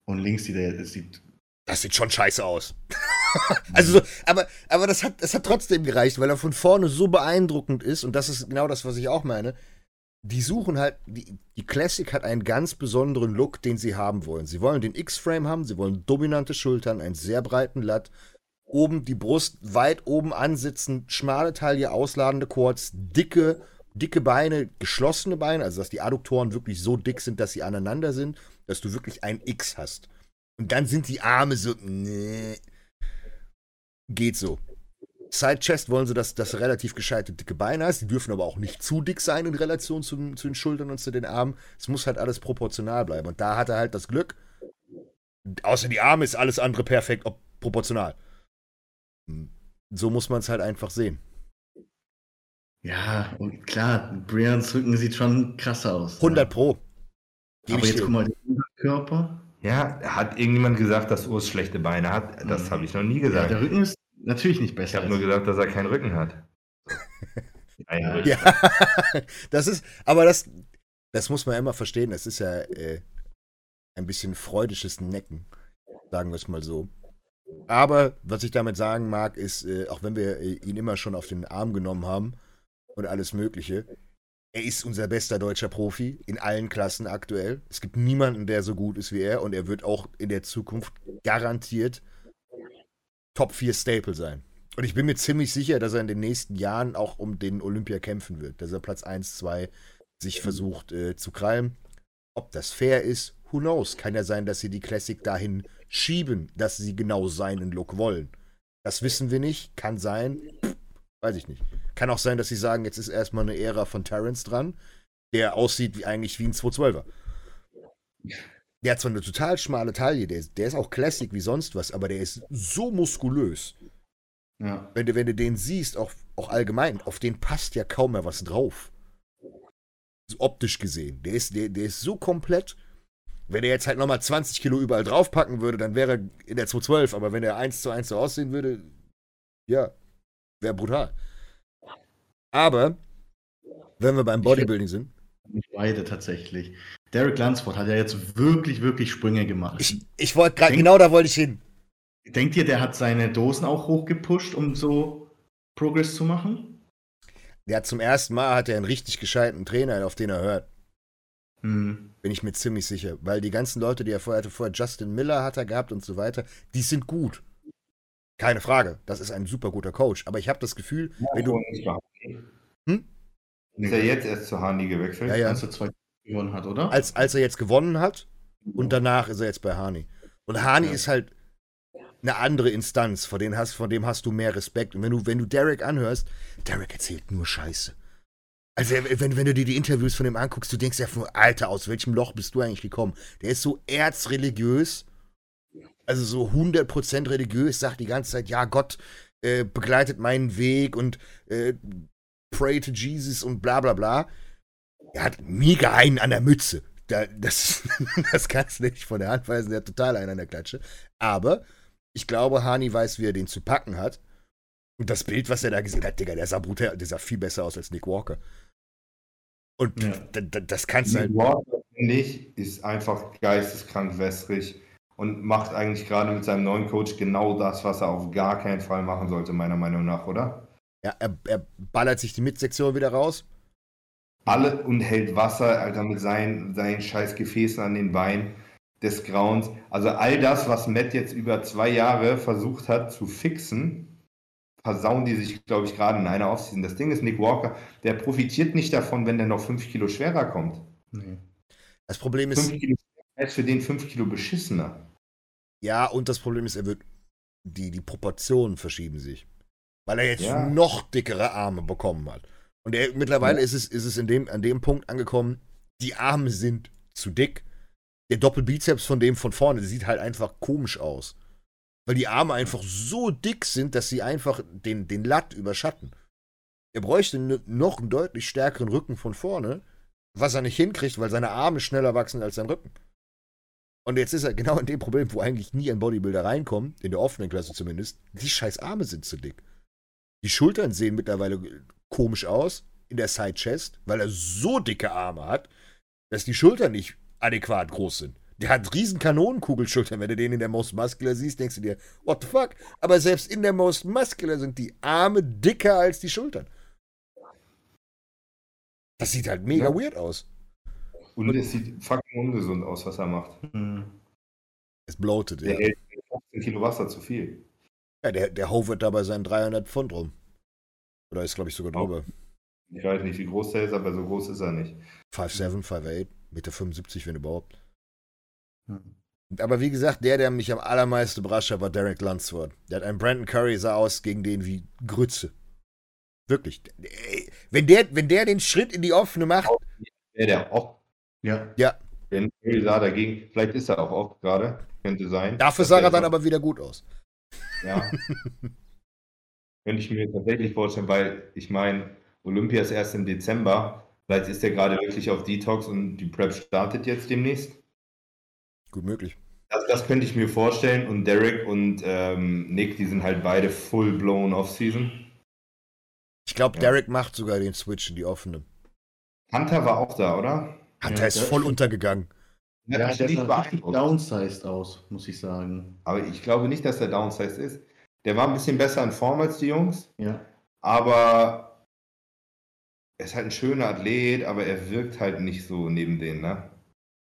Und links sieht er, das sieht. Das sieht schon scheiße aus. also, aber, aber das hat, das hat trotzdem gereicht, weil er von vorne so beeindruckend ist und das ist genau das, was ich auch meine die suchen halt, die, die Classic hat einen ganz besonderen Look, den sie haben wollen. Sie wollen den X-Frame haben, sie wollen dominante Schultern, einen sehr breiten Latt, oben die Brust weit oben ansitzen, schmale Taille, ausladende Quads, dicke, dicke Beine, geschlossene Beine, also dass die Adduktoren wirklich so dick sind, dass sie aneinander sind, dass du wirklich ein X hast. Und dann sind die Arme so, nee, geht so. Side Chest wollen sie, dass das relativ gescheite dicke Beine hast. Die dürfen aber auch nicht zu dick sein in Relation zu, zu den Schultern und zu den Armen. Es muss halt alles proportional bleiben. Und da hat er halt das Glück. Außer die Arme ist alles andere perfekt proportional. So muss man es halt einfach sehen. Ja, und klar, Brians Rücken sieht schon krasser aus. 100 Pro. Aber jetzt guck mal, der Körper. Ja, hat irgendjemand gesagt, dass Urs schlechte Beine hat? Das mhm. habe ich noch nie gesagt. Ja, der Rücken ist natürlich nicht besser. Ich habe nur gesagt, dass er keinen Rücken hat. ja, das ist, aber das, das muss man immer verstehen. Das ist ja äh, ein bisschen freudisches Necken, sagen wir es mal so. Aber was ich damit sagen mag, ist, äh, auch wenn wir äh, ihn immer schon auf den Arm genommen haben und alles Mögliche, er ist unser bester deutscher Profi in allen Klassen aktuell. Es gibt niemanden, der so gut ist wie er und er wird auch in der Zukunft garantiert Top 4 Staple sein. Und ich bin mir ziemlich sicher, dass er in den nächsten Jahren auch um den Olympia kämpfen wird, dass er Platz 1, 2 sich versucht äh, zu krallen. Ob das fair ist, who knows? Kann ja sein, dass sie die Classic dahin schieben, dass sie genau seinen Look wollen. Das wissen wir nicht. Kann sein. Weiß ich nicht. Kann auch sein, dass sie sagen, jetzt ist erstmal eine Ära von Terrence dran, der aussieht wie eigentlich wie ein 212er. Der hat zwar eine total schmale Taille, der ist, der ist auch Classic wie sonst was, aber der ist so muskulös. Ja. Wenn, du, wenn du den siehst, auch, auch allgemein, auf den passt ja kaum mehr was drauf. Optisch gesehen. Der ist, der, der ist so komplett. Wenn er jetzt halt nochmal 20 Kilo überall draufpacken würde, dann wäre er in der 212, aber wenn er 1 zu 1 so aussehen würde, ja, wäre brutal. Aber, wenn wir beim Bodybuilding sind. Nicht beide tatsächlich. Derek Lansford hat ja jetzt wirklich, wirklich Sprünge gemacht. Ich, ich wollte gerade, genau da wollte ich hin. Denkt ihr, der hat seine Dosen auch hochgepusht, um so Progress zu machen? Der hat zum ersten Mal hat er einen richtig gescheiten Trainer, auf den er hört. Hm. Bin ich mir ziemlich sicher. Weil die ganzen Leute, die er vorher hatte, vorher Justin Miller hat er gehabt und so weiter, die sind gut. Keine Frage. Das ist ein super guter Coach. Aber ich habe das Gefühl, ja, wenn du. Hm? Ist er jetzt erst zu Hani gewechselt? Ja, ja. Als er zwei gewonnen hat, oder? Als, als er jetzt gewonnen hat und danach ist er jetzt bei Hani. Und Hani ja. ist halt eine andere Instanz, vor, denen hast, vor dem hast du mehr Respekt. Und wenn du, wenn du Derek anhörst, Derek erzählt nur Scheiße. Also, wenn, wenn du dir die Interviews von ihm anguckst, du denkst ja, Alter, aus welchem Loch bist du eigentlich gekommen? Der ist so erzreligiös also so 100% religiös, sagt die ganze Zeit, ja, Gott äh, begleitet meinen Weg und äh, pray to Jesus und bla bla bla. Er hat mega einen an der Mütze. Da, das, das kannst du nicht von der Hand weisen, der hat total einen an der Klatsche. Aber ich glaube, Hani weiß, wie er den zu packen hat. Und das Bild, was er da gesehen hat, Digga, der sah brutal, der sah viel besser aus als Nick Walker. Und ja. das kannst du halt. Ich, ist einfach geisteskrank wässrig und macht eigentlich gerade mit seinem neuen Coach genau das, was er auf gar keinen Fall machen sollte, meiner Meinung nach, oder? Ja, er, er ballert sich die Mitsektion wieder raus. Alle und hält Wasser, Alter, mit seinen, seinen scheiß Gefäßen an den Beinen des Grauens. Also all das, was Matt jetzt über zwei Jahre versucht hat zu fixen, versauen die sich, glaube ich, gerade in einer Offseason. Das Ding ist, Nick Walker, der profitiert nicht davon, wenn der noch fünf Kilo schwerer kommt. Nee. Das Problem ist. Fünf Kilo ist für den fünf Kilo beschissener. Ja, und das Problem ist, er wird. Die, die Proportionen verschieben sich. Weil er jetzt ja. noch dickere Arme bekommen hat. Und er, mittlerweile ja. ist es, ist es in dem, an dem Punkt angekommen, die Arme sind zu dick. Der Doppelbizeps von dem von vorne sieht halt einfach komisch aus. Weil die Arme einfach so dick sind, dass sie einfach den, den Latt überschatten. Er bräuchte noch einen deutlich stärkeren Rücken von vorne, was er nicht hinkriegt, weil seine Arme schneller wachsen als sein Rücken. Und jetzt ist er genau in dem Problem, wo eigentlich nie ein Bodybuilder reinkommt, in der offenen Klasse zumindest. Die scheiß Arme sind zu dick. Die Schultern sehen mittlerweile komisch aus in der Side Chest, weil er so dicke Arme hat, dass die Schultern nicht adäquat groß sind. Der hat riesen Kanonenkugelschultern. Wenn du den in der Most Muscular siehst, denkst du dir, what the fuck? Aber selbst in der Most Muscular sind die Arme dicker als die Schultern. Das sieht halt mega ja. weird aus. Und es sieht fucking ungesund aus, was er macht. Mhm. Es bloatet, der ja. hält 15 Kilo Wasser zu viel. Ja, der, der hovert da bei seinen 300 Pfund rum. Oder ist, glaube ich, sogar drüber. Ich weiß nicht, wie groß der ist, aber so groß ist er nicht. 5'7, 5'8, Meter 75, wenn überhaupt. Mhm. Aber wie gesagt, der, der mich am allermeisten überrascht hat, war Derek Lunsford. Der hat einen Brandon Curry sah aus gegen den wie Grütze. Wirklich. Wenn der, wenn der den Schritt in die offene macht. Der, der oft ja. Ja. Wenn Curry sah dagegen, vielleicht ist er auch oft gerade, könnte sein. Dafür sah er dann aber wieder gut aus. Ja. könnte ich mir tatsächlich vorstellen, weil ich meine, Olympia ist erst im Dezember. Vielleicht ist er gerade wirklich auf Detox und die Prep startet jetzt demnächst. Gut möglich. Das, das, könnte ich mir vorstellen. Und Derek und ähm, Nick, die sind halt beide full-blown Off-Season. Ich glaube, ja. Derek macht sogar den Switch in die offene. Hunter war auch da, oder? Hunter ja, ist voll untergegangen. Ja, der sieht richtig downsized aus, muss ich sagen. Aber ich glaube nicht, dass er downsized ist. Der war ein bisschen besser in Form als die Jungs. Ja. Aber er ist halt ein schöner Athlet, aber er wirkt halt nicht so neben denen, ne?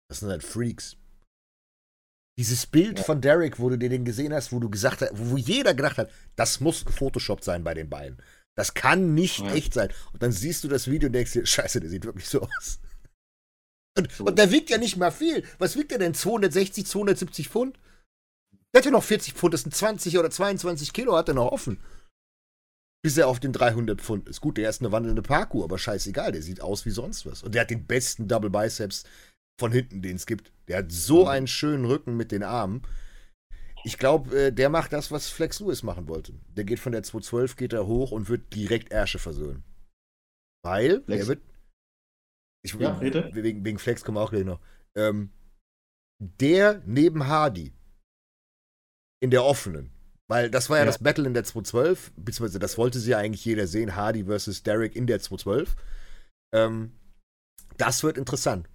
Das sind halt Freaks. Dieses Bild ja. von Derek, wo du dir den gesehen hast, wo du gesagt hast, wo jeder gedacht hat, das muss gefotoshoppt sein bei den beiden. Das kann nicht ja. echt sein. Und dann siehst du das Video und denkst dir, scheiße, der sieht wirklich so aus. Und, so. und der wiegt ja nicht mal viel. Was wiegt der denn? 260, 270 Pfund? Der hat ja noch 40 Pfund, das sind 20 oder 22 Kilo, hat er noch offen. Bis er auf den 300 Pfund ist. Gut, der ist eine wandelnde Parkour, aber scheißegal, der sieht aus wie sonst was. Und der hat den besten Double Biceps von hinten, den es gibt. Der hat so mhm. einen schönen Rücken mit den Armen. Ich glaube, äh, der macht das, was Flex Lewis machen wollte. Der geht von der 212, geht er hoch und wird direkt Ärsche versöhnen. Weil, Flex. er wird. Ich, ja, wegen, wegen Flex kommen wir auch gleich noch. Ähm, der neben Hardy in der offenen, weil das war ja, ja, das Battle in der 212, beziehungsweise das wollte sie ja eigentlich jeder sehen, Hardy versus Derek in der 212. Ähm, das wird interessant.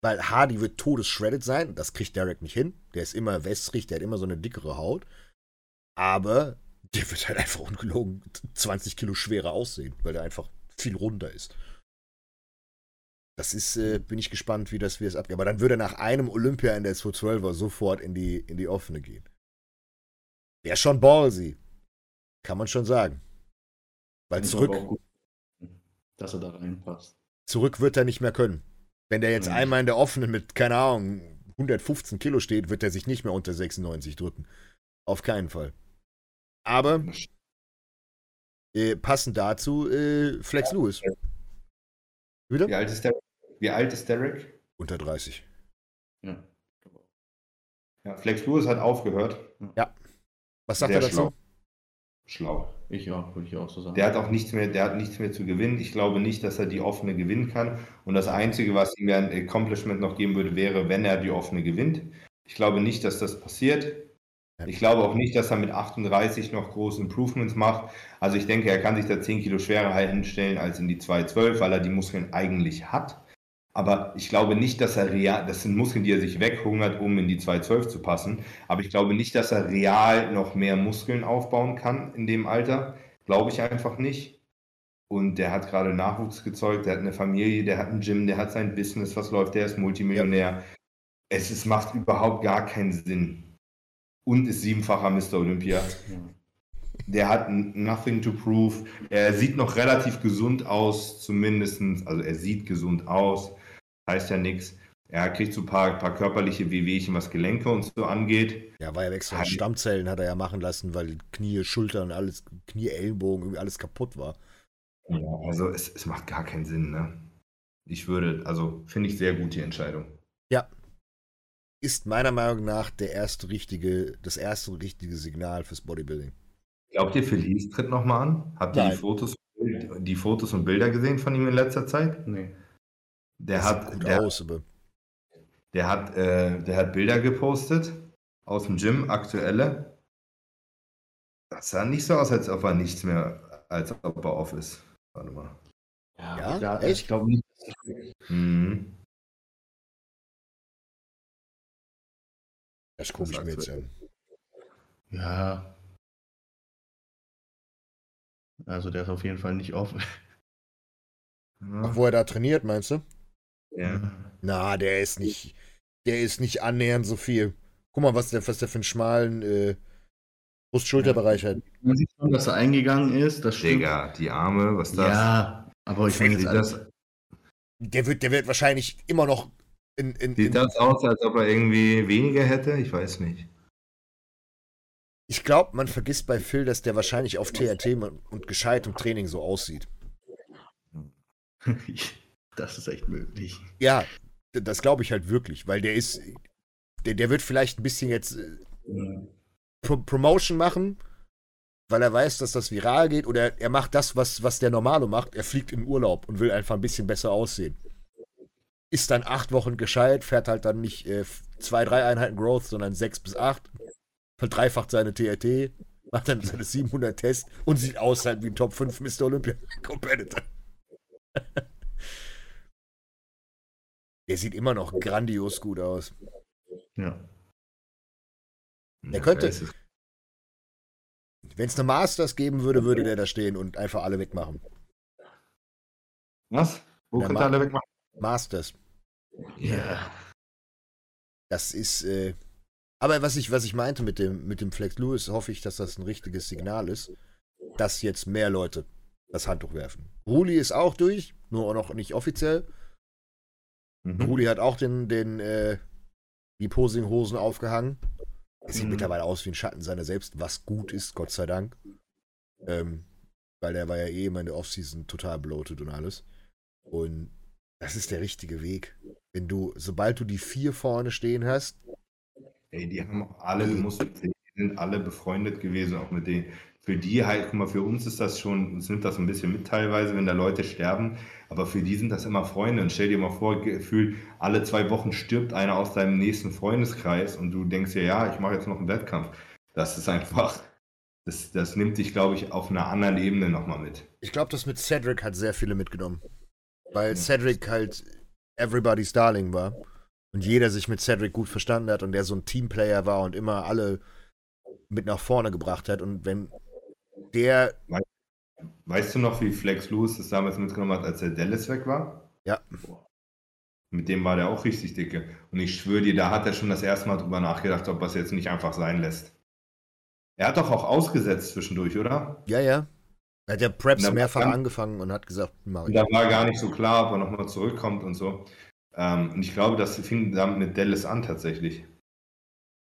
Weil Hardy wird todesshredded sein, das kriegt Derek nicht hin. Der ist immer wässrig, der hat immer so eine dickere Haut. Aber der wird halt einfach ungelogen 20 Kilo schwerer aussehen, weil der einfach viel runder ist. Das ist, äh, bin ich gespannt, wie das, wie das abgeht. Aber dann würde er nach einem Olympia in der 212er sofort in die, in die offene gehen. Wäre schon ballsy. Kann man schon sagen. Weil zurück. Gut, dass er da reinpasst. Zurück wird er nicht mehr können. Wenn der jetzt mhm. einmal in der offenen mit, keine Ahnung, 115 Kilo steht, wird er sich nicht mehr unter 96 drücken. Auf keinen Fall. Aber äh, passend dazu äh, Flex Lewis. Wieder? Wie alt ist, der, wie alt ist Derek? Unter 30. Ja. ja. Flex Lewis hat aufgehört. Ja. Was sagt Sehr er dazu? Schlau. schlau. Ich auch, würde ich auch so sagen. Der hat auch nichts mehr, der hat nichts mehr zu gewinnen. Ich glaube nicht, dass er die offene gewinnen kann. Und das Einzige, was ihm ein Accomplishment noch geben würde, wäre, wenn er die offene gewinnt. Ich glaube nicht, dass das passiert. Ich glaube auch nicht, dass er mit 38 noch große Improvements macht. Also ich denke, er kann sich da 10 Kilo schwerer hinstellen als in die 212, weil er die Muskeln eigentlich hat. Aber ich glaube nicht, dass er real, das sind Muskeln, die er sich weghungert, um in die 212 zu passen. Aber ich glaube nicht, dass er real noch mehr Muskeln aufbauen kann in dem Alter. Glaube ich einfach nicht. Und der hat gerade Nachwuchs gezeugt, der hat eine Familie, der hat ein Gym, der hat sein Business, was läuft, der ist Multimillionär. Es ist, macht überhaupt gar keinen Sinn. Und ist siebenfacher Mr. Olympia. Der hat nothing to prove. Er sieht noch relativ gesund aus, zumindest. Also er sieht gesund aus heißt ja nichts. Er kriegt so ein paar, paar körperliche Wehwehchen, was Gelenke und so angeht. Ja, war ja extra Stammzellen hat er ja machen lassen, weil Knie, Schultern, alles, Knie, Ellenbogen, irgendwie alles kaputt war. Ja, also es, es macht gar keinen Sinn, ne? Ich würde, also finde ich sehr gut die Entscheidung. Ja. Ist meiner Meinung nach der erste richtige, das erste richtige Signal fürs Bodybuilding. Glaubt ihr, Felice tritt nochmal an? Habt ihr die Fotos, die Fotos und Bilder gesehen von ihm in letzter Zeit? Nee. Der hat, gut der, aus, aber. Der hat, äh, der hat Bilder gepostet aus dem Gym, aktuelle. Das sah nicht so aus, als ob er nichts mehr, als ob er off ist. Warte mal. Ja, ja echt? Ich glaube nicht. Mhm. Das gucke ich mir jetzt an. Ja. Also der ist auf jeden Fall nicht offen. Ach, wo er da trainiert, meinst du? Ja. Na, der ist nicht, der ist nicht annähernd so viel. Guck mal, was der, was der für einen schmalen äh, Brust-Schulterbereich hat. Man sieht schon, dass er eingegangen ist. Das stimmt. Digga, die Arme, was ist das? Ja, aber ich meine jetzt das. Der wird, der wird wahrscheinlich immer noch in, in, Sieht in, das aus, als ob er irgendwie weniger hätte? Ich weiß nicht. Ich glaube, man vergisst bei Phil, dass der wahrscheinlich auf TRT und gescheit im Training so aussieht. Das ist echt möglich. Ja, das glaube ich halt wirklich, weil der ist, der, der wird vielleicht ein bisschen jetzt äh, Pro Promotion machen, weil er weiß, dass das viral geht, oder er macht das, was, was der Normale macht. Er fliegt in Urlaub und will einfach ein bisschen besser aussehen. Ist dann acht Wochen gescheit, fährt halt dann nicht äh, zwei, drei Einheiten Growth, sondern sechs bis acht. Verdreifacht seine TRT, macht dann seine 700 Tests und sieht aus halt wie ein Top 5 Mr. Olympia Competitor. Der sieht immer noch grandios gut aus. Ja. Der könnte. Wenn es eine Masters geben würde, würde der da stehen und einfach alle wegmachen. Was? Wo könnte alle wegmachen? Masters. Ja. Yeah. Das ist. Äh, aber was ich, was ich meinte mit dem, mit dem Flex Lewis, hoffe ich, dass das ein richtiges Signal ist, dass jetzt mehr Leute das Handtuch werfen. Ruli ist auch durch, nur noch nicht offiziell. Mhm. Ruli hat auch den, den, äh, die Posinghosen aufgehangen. Er sieht mhm. mittlerweile aus wie ein Schatten seiner selbst, was gut ist, Gott sei Dank. Ähm, weil der war ja eh immer in der Offseason total bloated und alles. Und das ist der richtige Weg. Wenn du, sobald du die vier vorne stehen hast. Ey, die haben auch alle, du musst die sind alle befreundet gewesen, auch mit denen. Für die halt, guck mal, für uns ist das schon, uns nimmt das ein bisschen mit teilweise, wenn da Leute sterben, aber für die sind das immer Freunde. Und stell dir mal vor, gefühlt alle zwei Wochen stirbt einer aus deinem nächsten Freundeskreis und du denkst dir, ja, ich mache jetzt noch einen Wettkampf. Das ist einfach, das, das nimmt dich, glaube ich, auf einer anderen Ebene nochmal mit. Ich glaube, das mit Cedric hat sehr viele mitgenommen. Weil ja. Cedric halt everybody's Darling war. Und jeder sich mit Cedric gut verstanden hat und der so ein Teamplayer war und immer alle mit nach vorne gebracht hat. Und wenn der. Weißt du noch, wie Flex Lewis das damals mitgenommen hat, als der Dallas weg war? Ja. Mit dem war der auch richtig dicke. Und ich schwöre dir, da hat er schon das erste Mal drüber nachgedacht, ob er es jetzt nicht einfach sein lässt. Er hat doch auch ausgesetzt zwischendurch, oder? Ja, ja. Er hat ja Preps mehrfach dann, angefangen und hat gesagt, mach ich. Da war gar nicht so klar, ob er nochmal zurückkommt und so. Ähm, und ich glaube, das fing damit mit Dallas an tatsächlich.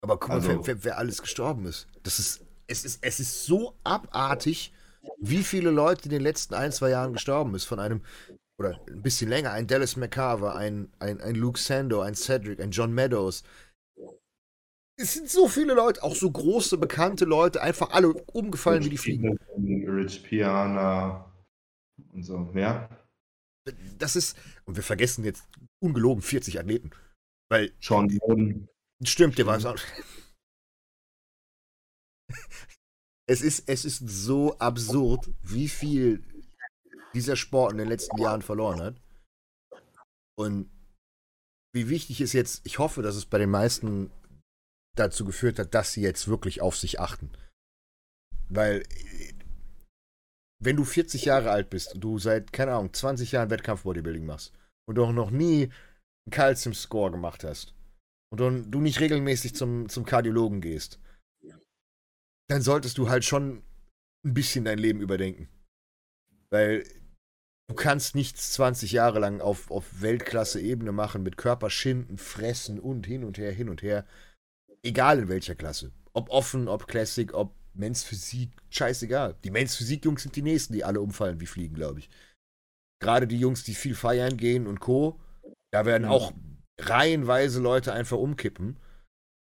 Aber guck mal, also, wer, wer, wer, alles gestorben ist. Das ist es, ist. es ist so abartig, wie viele Leute in den letzten ein, zwei Jahren gestorben ist. Von einem, oder ein bisschen länger, ein Dallas McCarver, ein, ein, ein Luke Sando, ein Cedric, ein John Meadows. Es sind so viele Leute, auch so große, bekannte Leute, einfach alle umgefallen Rich wie die Fliegen. Rich Piana und so, ja. Das ist, und wir vergessen jetzt ungelogen 40 Athleten. Weil. Sean Stimmt, der war es auch. Es ist, es ist so absurd, wie viel dieser Sport in den letzten Jahren verloren hat. Und wie wichtig ist jetzt, ich hoffe, dass es bei den meisten dazu geführt hat, dass sie jetzt wirklich auf sich achten. Weil, wenn du 40 Jahre alt bist und du seit, keine Ahnung, 20 Jahren Wettkampf-Bodybuilding machst und auch noch nie einen Calcium-Score gemacht hast und du nicht regelmäßig zum, zum Kardiologen gehst, dann solltest du halt schon ein bisschen dein Leben überdenken. Weil du kannst nichts 20 Jahre lang auf, auf Weltklasse-Ebene machen mit Körperschinden, Fressen und hin und her, hin und her. Egal in welcher Klasse. Ob offen, ob Classic, ob Men's Physik, scheißegal. Die Men's Physik-Jungs sind die nächsten, die alle umfallen wie Fliegen, glaube ich. Gerade die Jungs, die viel feiern gehen und Co., da werden auch reihenweise Leute einfach umkippen.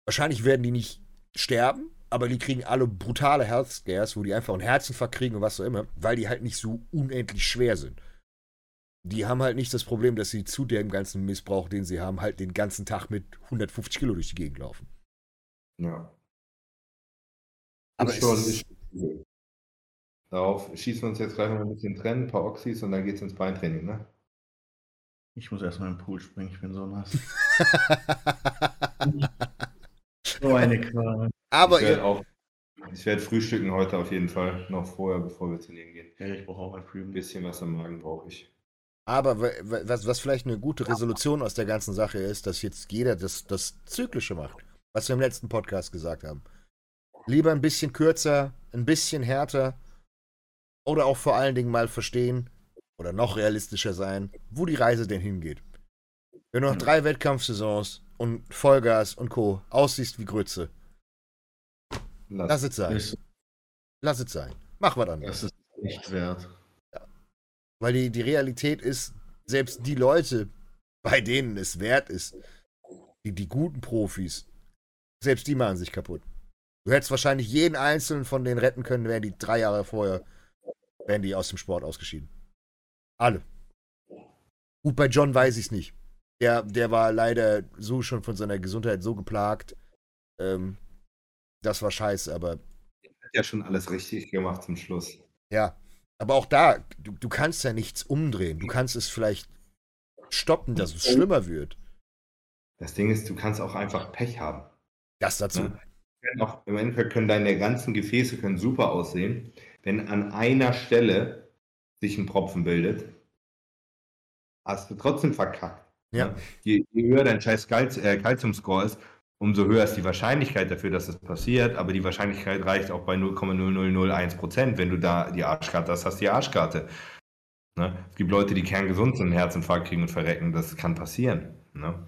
Wahrscheinlich werden die nicht sterben, aber die kriegen alle brutale Health Scares, wo die einfach einen Herzinfarkt kriegen und was auch immer, weil die halt nicht so unendlich schwer sind. Die haben halt nicht das Problem, dass sie zu dem ganzen Missbrauch, den sie haben, halt den ganzen Tag mit 150 Kilo durch die Gegend laufen. Ja. Aber schon, ist, Darauf schießen wir uns jetzt gleich noch ein bisschen trennen, ein paar Oxys und dann geht's ins Beintraining, ne? Ich muss erstmal im Pool springen, ich bin so nass. so eine Qual. Aber ich werde auch, ich werde frühstücken heute auf jeden Fall, noch vorher, bevor wir trainieren gehen. Ja, ich brauche auch ein Früh. Ein bisschen was am Magen brauche ich. Aber was, was vielleicht eine gute Resolution aus der ganzen Sache ist, dass jetzt jeder das, das Zyklische macht, was wir im letzten Podcast gesagt haben. Lieber ein bisschen kürzer, ein bisschen härter oder auch vor allen Dingen mal verstehen oder noch realistischer sein, wo die Reise denn hingeht. Wenn du noch drei Wettkampfsaisons und Vollgas und Co. aussiehst wie Grütze, lass, lass es sein. Ist, lass es sein. Mach was anderes. Das ist nicht wert. Ja. Weil die, die Realität ist, selbst die Leute, bei denen es wert ist, die, die guten Profis, selbst die machen sich kaputt. Du hättest wahrscheinlich jeden einzelnen von denen retten können, wären die drei Jahre vorher, wären die aus dem Sport ausgeschieden. Alle. Gut, bei John weiß ich es nicht. Der, der war leider so schon von seiner Gesundheit so geplagt. Ähm, das war scheiße, aber. Er hat ja schon alles richtig gemacht zum Schluss. Ja. Aber auch da, du, du kannst ja nichts umdrehen. Du kannst es vielleicht stoppen, dass es schlimmer wird. Das Ding ist, du kannst auch einfach Pech haben. Das dazu. Ja? Auch, Im Endeffekt können deine ganzen Gefäße können super aussehen. Wenn an einer Stelle sich ein Propfen bildet, hast du trotzdem verkackt. Ja. Ne? Je, je höher dein scheiß Calcium-Score äh, ist, umso höher ist die Wahrscheinlichkeit dafür, dass das passiert. Aber die Wahrscheinlichkeit reicht auch bei 0,0001 Prozent. Wenn du da die Arschkarte hast, hast du die Arschkarte. Ne? Es gibt Leute, die kerngesund sind, einen Herzinfarkt kriegen und verrecken. Das kann passieren. Ne?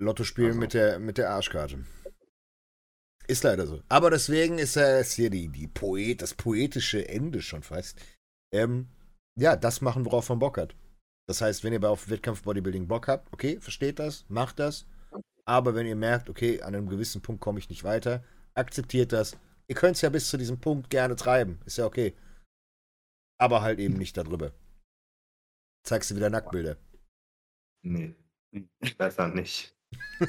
Lotto spielen also. mit, der, mit der Arschkarte. Ist leider so. Aber deswegen ist es hier die, die Poet, das poetische Ende schon fast. Ähm, ja, das machen, worauf man Bock hat. Das heißt, wenn ihr auf Wettkampf-Bodybuilding Bock habt, okay, versteht das, macht das. Aber wenn ihr merkt, okay, an einem gewissen Punkt komme ich nicht weiter, akzeptiert das. Ihr könnt es ja bis zu diesem Punkt gerne treiben, ist ja okay. Aber halt eben nicht darüber. Zeigst du wieder Nacktbilder? Nee, besser nicht.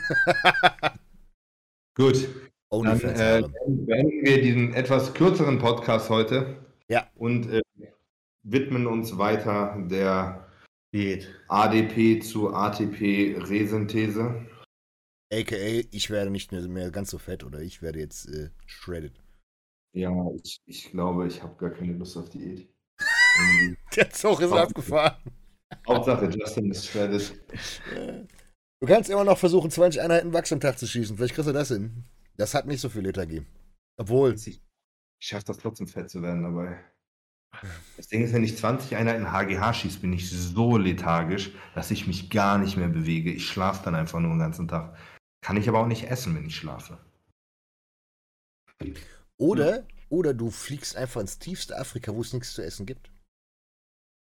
Gut. Dann äh, beenden wir diesen etwas kürzeren Podcast heute. Ja. Und äh, widmen uns weiter der Diät. ADP zu ATP-Resynthese. AKA, ich werde nicht mehr ganz so fett oder ich werde jetzt äh, shredded. Ja, ich, ich glaube, ich habe gar keine Lust auf Diät. der Zug ist abgefahren. Hauptsache, Justin ist shredded. Du kannst immer noch versuchen, 20 Einheiten Wachs am Tag zu schießen. Vielleicht kriegst du das hin. Das hat nicht so viel Lethargie. Obwohl. Ich, ich schaffe das trotzdem fett zu werden dabei. Das Ding ist, wenn ich 20 Einheiten HGH schieße, bin ich so lethargisch, dass ich mich gar nicht mehr bewege. Ich schlafe dann einfach nur den ganzen Tag. Kann ich aber auch nicht essen, wenn ich schlafe. Oder, ja. oder du fliegst einfach ins tiefste Afrika, wo es nichts zu essen gibt.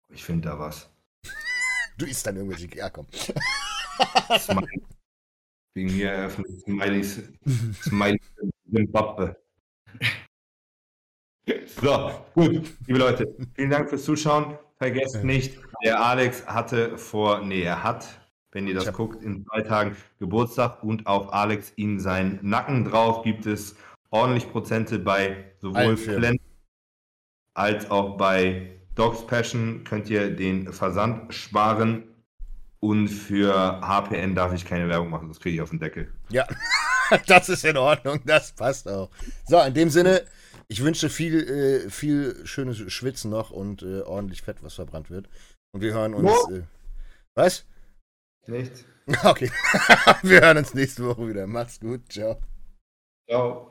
Ich finde da was. du isst dann irgendwelche. Ja, komm. Wegen mir eröffnet Smileys, Smileys Zimbabwe. So, gut, liebe Leute, vielen Dank fürs Zuschauen. Vergesst nicht, der Alex hatte vor, nee, er hat, wenn ihr das guckt, in zwei Tagen Geburtstag und auf Alex ihm seinen Nacken drauf gibt es ordentlich Prozente bei sowohl Flens als auch bei Dogs Passion. Könnt ihr den Versand sparen und für HPN darf ich keine Werbung machen, das kriege ich auf den Deckel. Ja, das ist in Ordnung, das passt auch. So, in dem Sinne. Ich wünsche viel, äh, viel schönes Schwitzen noch und äh, ordentlich Fett, was verbrannt wird. Und wir hören uns. Äh, was? Nichts. Okay. wir hören uns nächste Woche wieder. Macht's gut. Ciao. Ciao.